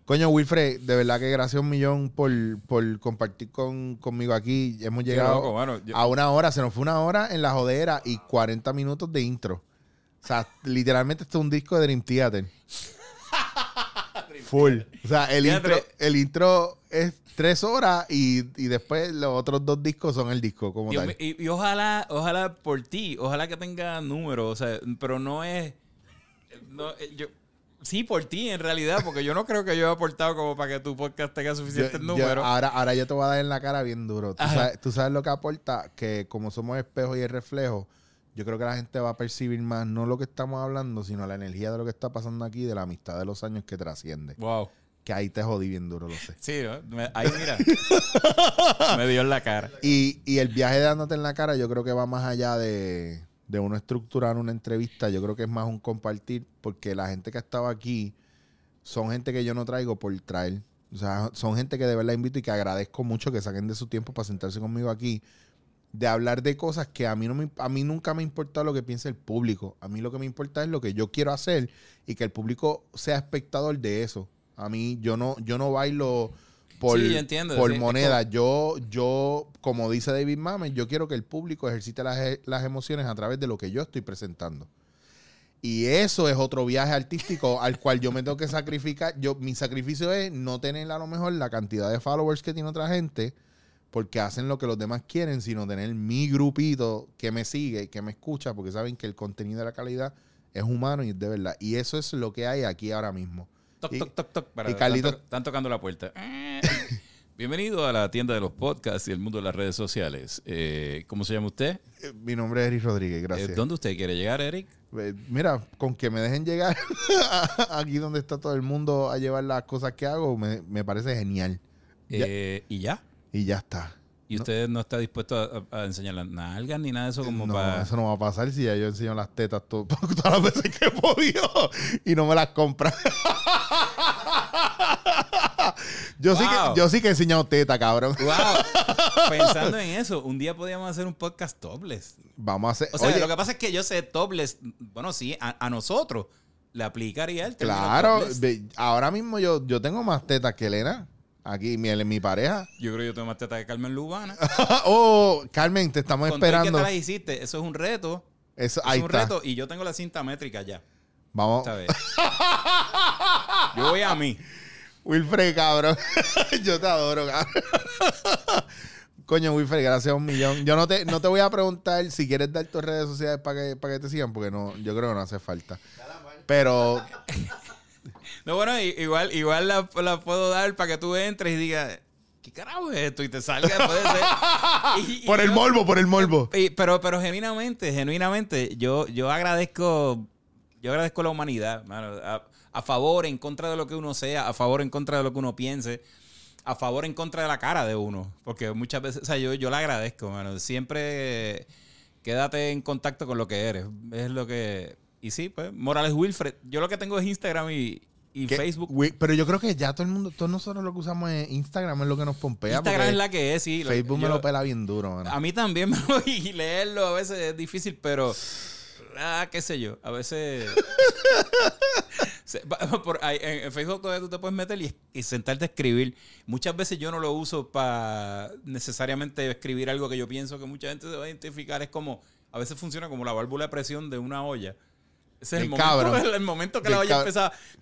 Coño, Wilfred, de verdad que gracias un millón por, por compartir con, conmigo aquí. Hemos llegado loco, mano. Yo- a una hora. Se nos fue una hora en la jodera y 40 minutos de intro. O sea, literalmente esto es un disco de Dream Theater. <laughs> Full. O sea, el intro, el intro es tres horas y, y después los otros dos discos son el disco como Dios tal. y, y ojalá, ojalá por ti, ojalá que tenga números, o sea, pero no es, no, eh, yo, sí por ti en realidad, porque yo no creo que yo haya aportado como para que tu podcast tenga suficientes números. ahora, ahora yo te voy a dar en la cara bien duro. ¿Tú sabes, tú sabes lo que aporta, que como somos espejo y el reflejo, yo creo que la gente va a percibir más no lo que estamos hablando, sino la energía de lo que está pasando aquí, de la amistad de los años que trasciende. Wow. Que ahí te jodí bien duro, lo sé. Sí, ¿no? Me- ahí mira, <laughs> me dio en la cara. Y, y el viaje dándote en la cara, yo creo que va más allá de, de uno estructurar una entrevista. Yo creo que es más un compartir, porque la gente que ha estado aquí son gente que yo no traigo por traer. O sea, son gente que de verdad invito y que agradezco mucho que saquen de su tiempo para sentarse conmigo aquí. De hablar de cosas que a mí, no me, a mí nunca me importa lo que piense el público. A mí lo que me importa es lo que yo quiero hacer y que el público sea espectador de eso. A mí, yo no, yo no bailo por, Sí, yo entiendo, por sí, es moneda. Yo, yo, como dice David Mamet, yo quiero que el público ejercite las, e- las emociones a través de lo que yo estoy presentando. Y eso es otro viaje artístico al cual yo me tengo que sacrificar. Yo, mi sacrificio es no tener a lo mejor la cantidad de followers que tiene otra gente, porque hacen lo que los demás quieren, sino tener mi grupito que me sigue que me escucha, porque saben que el contenido de la calidad es humano y es de verdad. Y eso es lo que hay aquí ahora mismo. Toc, Y- toc, toc, toc. Para, y Carlito- están, to- están tocando la puerta. <laughs> Bienvenido a la tienda de los podcasts y el mundo de las redes sociales. Eh, ¿Cómo se llama usted? Eh, Mi nombre es Eric Rodríguez, Eh, gracias. ¿Dónde usted quiere llegar, Eric? Mira, con que me dejen llegar <laughs> aquí donde está todo el mundo a llevar las cosas que hago, me, me parece genial. Ya- Eh, ¿Y ya? y ya está. ¿Y usted no está dispuesto a, a- enseñar las nalgas ni nada de eso como no, para... eso no va a pasar si ya yo enseño las tetas to- <laughs> todas las veces que he podido y no me las compran. Yo, sí que, yo sí que he enseñado teta, cabrón. ¡Wow! <laughs> Pensando en eso, un día podríamos hacer un podcast topless. Vamos a hacer. O sea, Oye, lo que pasa es que yo sé topless, bueno, sí, a, a nosotros le aplicaría el claro, topless. ahora mismo yo, yo tengo más tetas que Elena. Aquí, mi, mi pareja. Yo creo que yo tengo más teta que Carmen Lubana. <laughs> oh, Carmen, te estamos Con esperando. te las hiciste, eso es un reto. Eso, Es ahí un está. reto y yo tengo la cinta métrica ya. Vamos. ¿sabes? <laughs> yo voy a mí. <laughs> Wilfred, cabrón. <laughs> Yo te adoro, cabrón. <laughs> Coño, Wilfred, gracias a un millón. Yo no te, no te voy a preguntar si quieres dar tus redes sociales para que, para que te sigan, porque no, yo creo que no hace falta. Pero No, bueno, igual, igual la, la puedo dar para que tú entres y digas, ¿qué carajo es esto? Y te salga, puede ser. Y- y por el yo- morbo, por el morbo. y- pero, pero genuinamente, genuinamente, yo, yo agradezco, yo agradezco la humanidad, mano, a, a favor, en contra de lo que uno sea, a favor, en contra de lo que uno piense, a favor, en contra de la cara de uno. Porque muchas veces, o sea, yo, yo la agradezco, mano. Siempre quédate en contacto con lo que eres. Es lo que. Y sí, pues, Morales Wilfred. Yo lo que tengo es Instagram y, y Facebook. Pero yo creo que ya todo el mundo, todos nosotros lo que usamos es Instagram, es lo que nos pompea. Instagram es la que es, sí. Facebook me lo pela bien duro, mano. A mí también <laughs> me lo- y leerlo a veces es difícil, pero ah, qué sé yo, a veces <laughs> <laughs> por ahí, en, Facebook todavía tú te puedes meter y, y sentarte a escribir. Muchas veces yo no lo uso para necesariamente escribir algo que yo pienso que mucha gente se va a identificar. Es como, a veces funciona como la válvula de presión de una olla. Ese es el momento, el, <laughs> el momento que la olla empezaba. <laughs>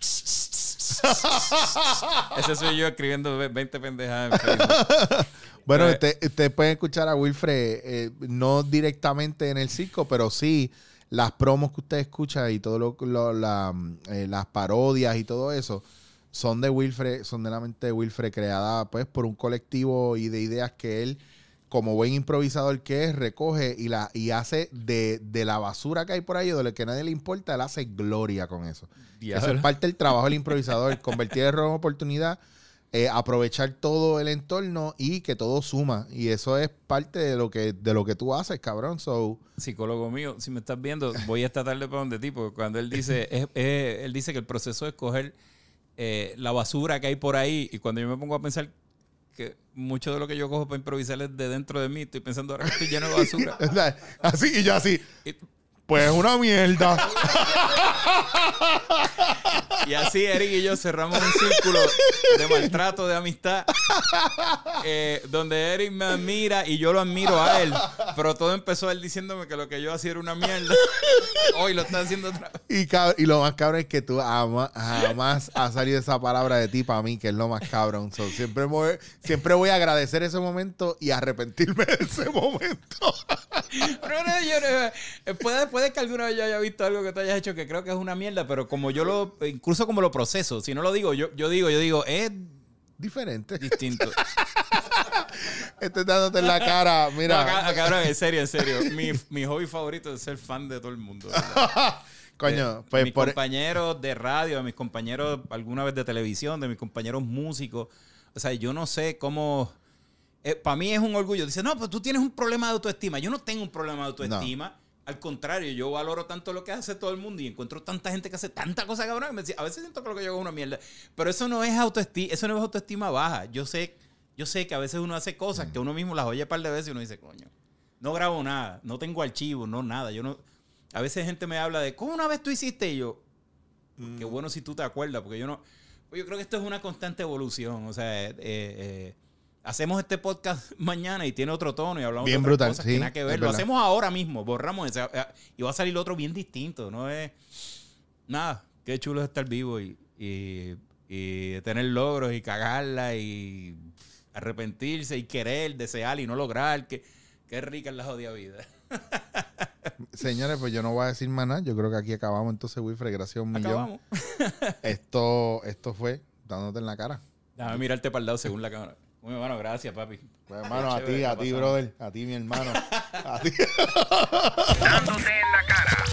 Ese soy yo escribiendo 20 pendejadas en Facebook. Bueno, Eh, usted- ustedes pueden escuchar a Wilfred, eh, no directamente en el circo, pero sí las promos que usted escucha y todo lo, lo- la, eh, las parodias y todo eso son de Wilfred, son de la mente de Wilfred, creada pues por un colectivo y de ideas que él, como buen improvisador que es, recoge y la y hace de, de la basura que hay por ahí o de lo que a nadie le importa, él hace gloria con eso. Eso es parte del trabajo del improvisador, convertir el error en oportunidad, eh, aprovechar todo el entorno y que todo suma. Y eso es parte de lo que, de lo que tú haces, cabrón. So, psicólogo mío, si me estás viendo, voy esta tarde para donde ti, porque cuando él dice, <laughs> es- es- él dice que el proceso es coger eh, la basura que hay por ahí, y cuando yo me pongo a pensar que mucho de lo que yo cojo para improvisar es de dentro de mí, estoy pensando ahora que estoy lleno de basura. <laughs> así y yo así, Y, pues una mierda. <laughs> <laughs> y así Eric y yo cerramos un círculo de maltrato, de amistad, eh, donde Eric me admira y yo lo admiro a él, pero todo empezó él diciéndome que lo que yo hacía era una mierda. Hoy lo está haciendo otra vez. Y, lo más cabrón es que tú ama- jamás ha salido esa palabra de ti para mí, que es lo más cabrón. So, siempre, voy, siempre voy a agradecer ese momento y arrepentirme de ese momento. Pero no, yo no- eh, puede, puede que alguna vez yo haya visto algo que tú hayas hecho que creo que es una mierda, pero como yo lo, incluso como lo proceso, si no lo digo, yo, yo digo, yo digo, es Diferente. distinto. <laughs> Estoy dándote en la cara. Mira. No, acá- en serio, en serio. Mi, mi hobby favorito es ser fan de todo el mundo. <laughs> Coño, de pues mis por, compañeros de radio, de mis compañeros alguna vez de televisión, de mis compañeros músicos. O sea, yo no sé cómo... para mí es un orgullo. Dice, no, pues tú tienes un problema de autoestima. Yo no tengo un problema de autoestima. Al contrario, yo valoro tanto lo que hace todo el mundo y encuentro tanta gente que hace tanta cosa cabrón. que me decía, a veces siento que lo que yo hago es una mierda. Pero eso no es autoestima, eso no es autoestima baja. Yo sé, yo sé que a veces uno hace cosas que uno mismo las oye un par de veces y uno dice, coño, no grabo nada, no tengo archivo, no nada. Yo no. A veces gente me habla de, ¿cómo una vez tú hiciste? Y yo, qué bueno si tú te acuerdas, porque yo no. pues yo creo que esto es una constante evolución. O sea, eh, eh, hacemos este podcast <laughs> mañana y tiene otro tono y hablamos Bien de brutal, cosas sí, que nada que ver. Lo verdad. hacemos ahora mismo, borramos ese, eh, y va a salir otro bien distinto. No es nada. Qué chulo es estar vivo y, y, y tener logros y cagarla y arrepentirse y querer, desear y no lograr. Que, qué rica es la jodida vida. <laughs> Señores, pues yo no voy a decir más nada. Yo creo que aquí acabamos entonces, Wilfred. Gracias a un millón. Acabamos. <laughs> Esto, esto fue dándote en la cara. Déjame mirarte para el lado según la cámara. Muy bueno, gracias, papi. Pues hermano, a ti, a ti, brother. A ti, mi hermano. <laughs> A ti. Dándote en la cara.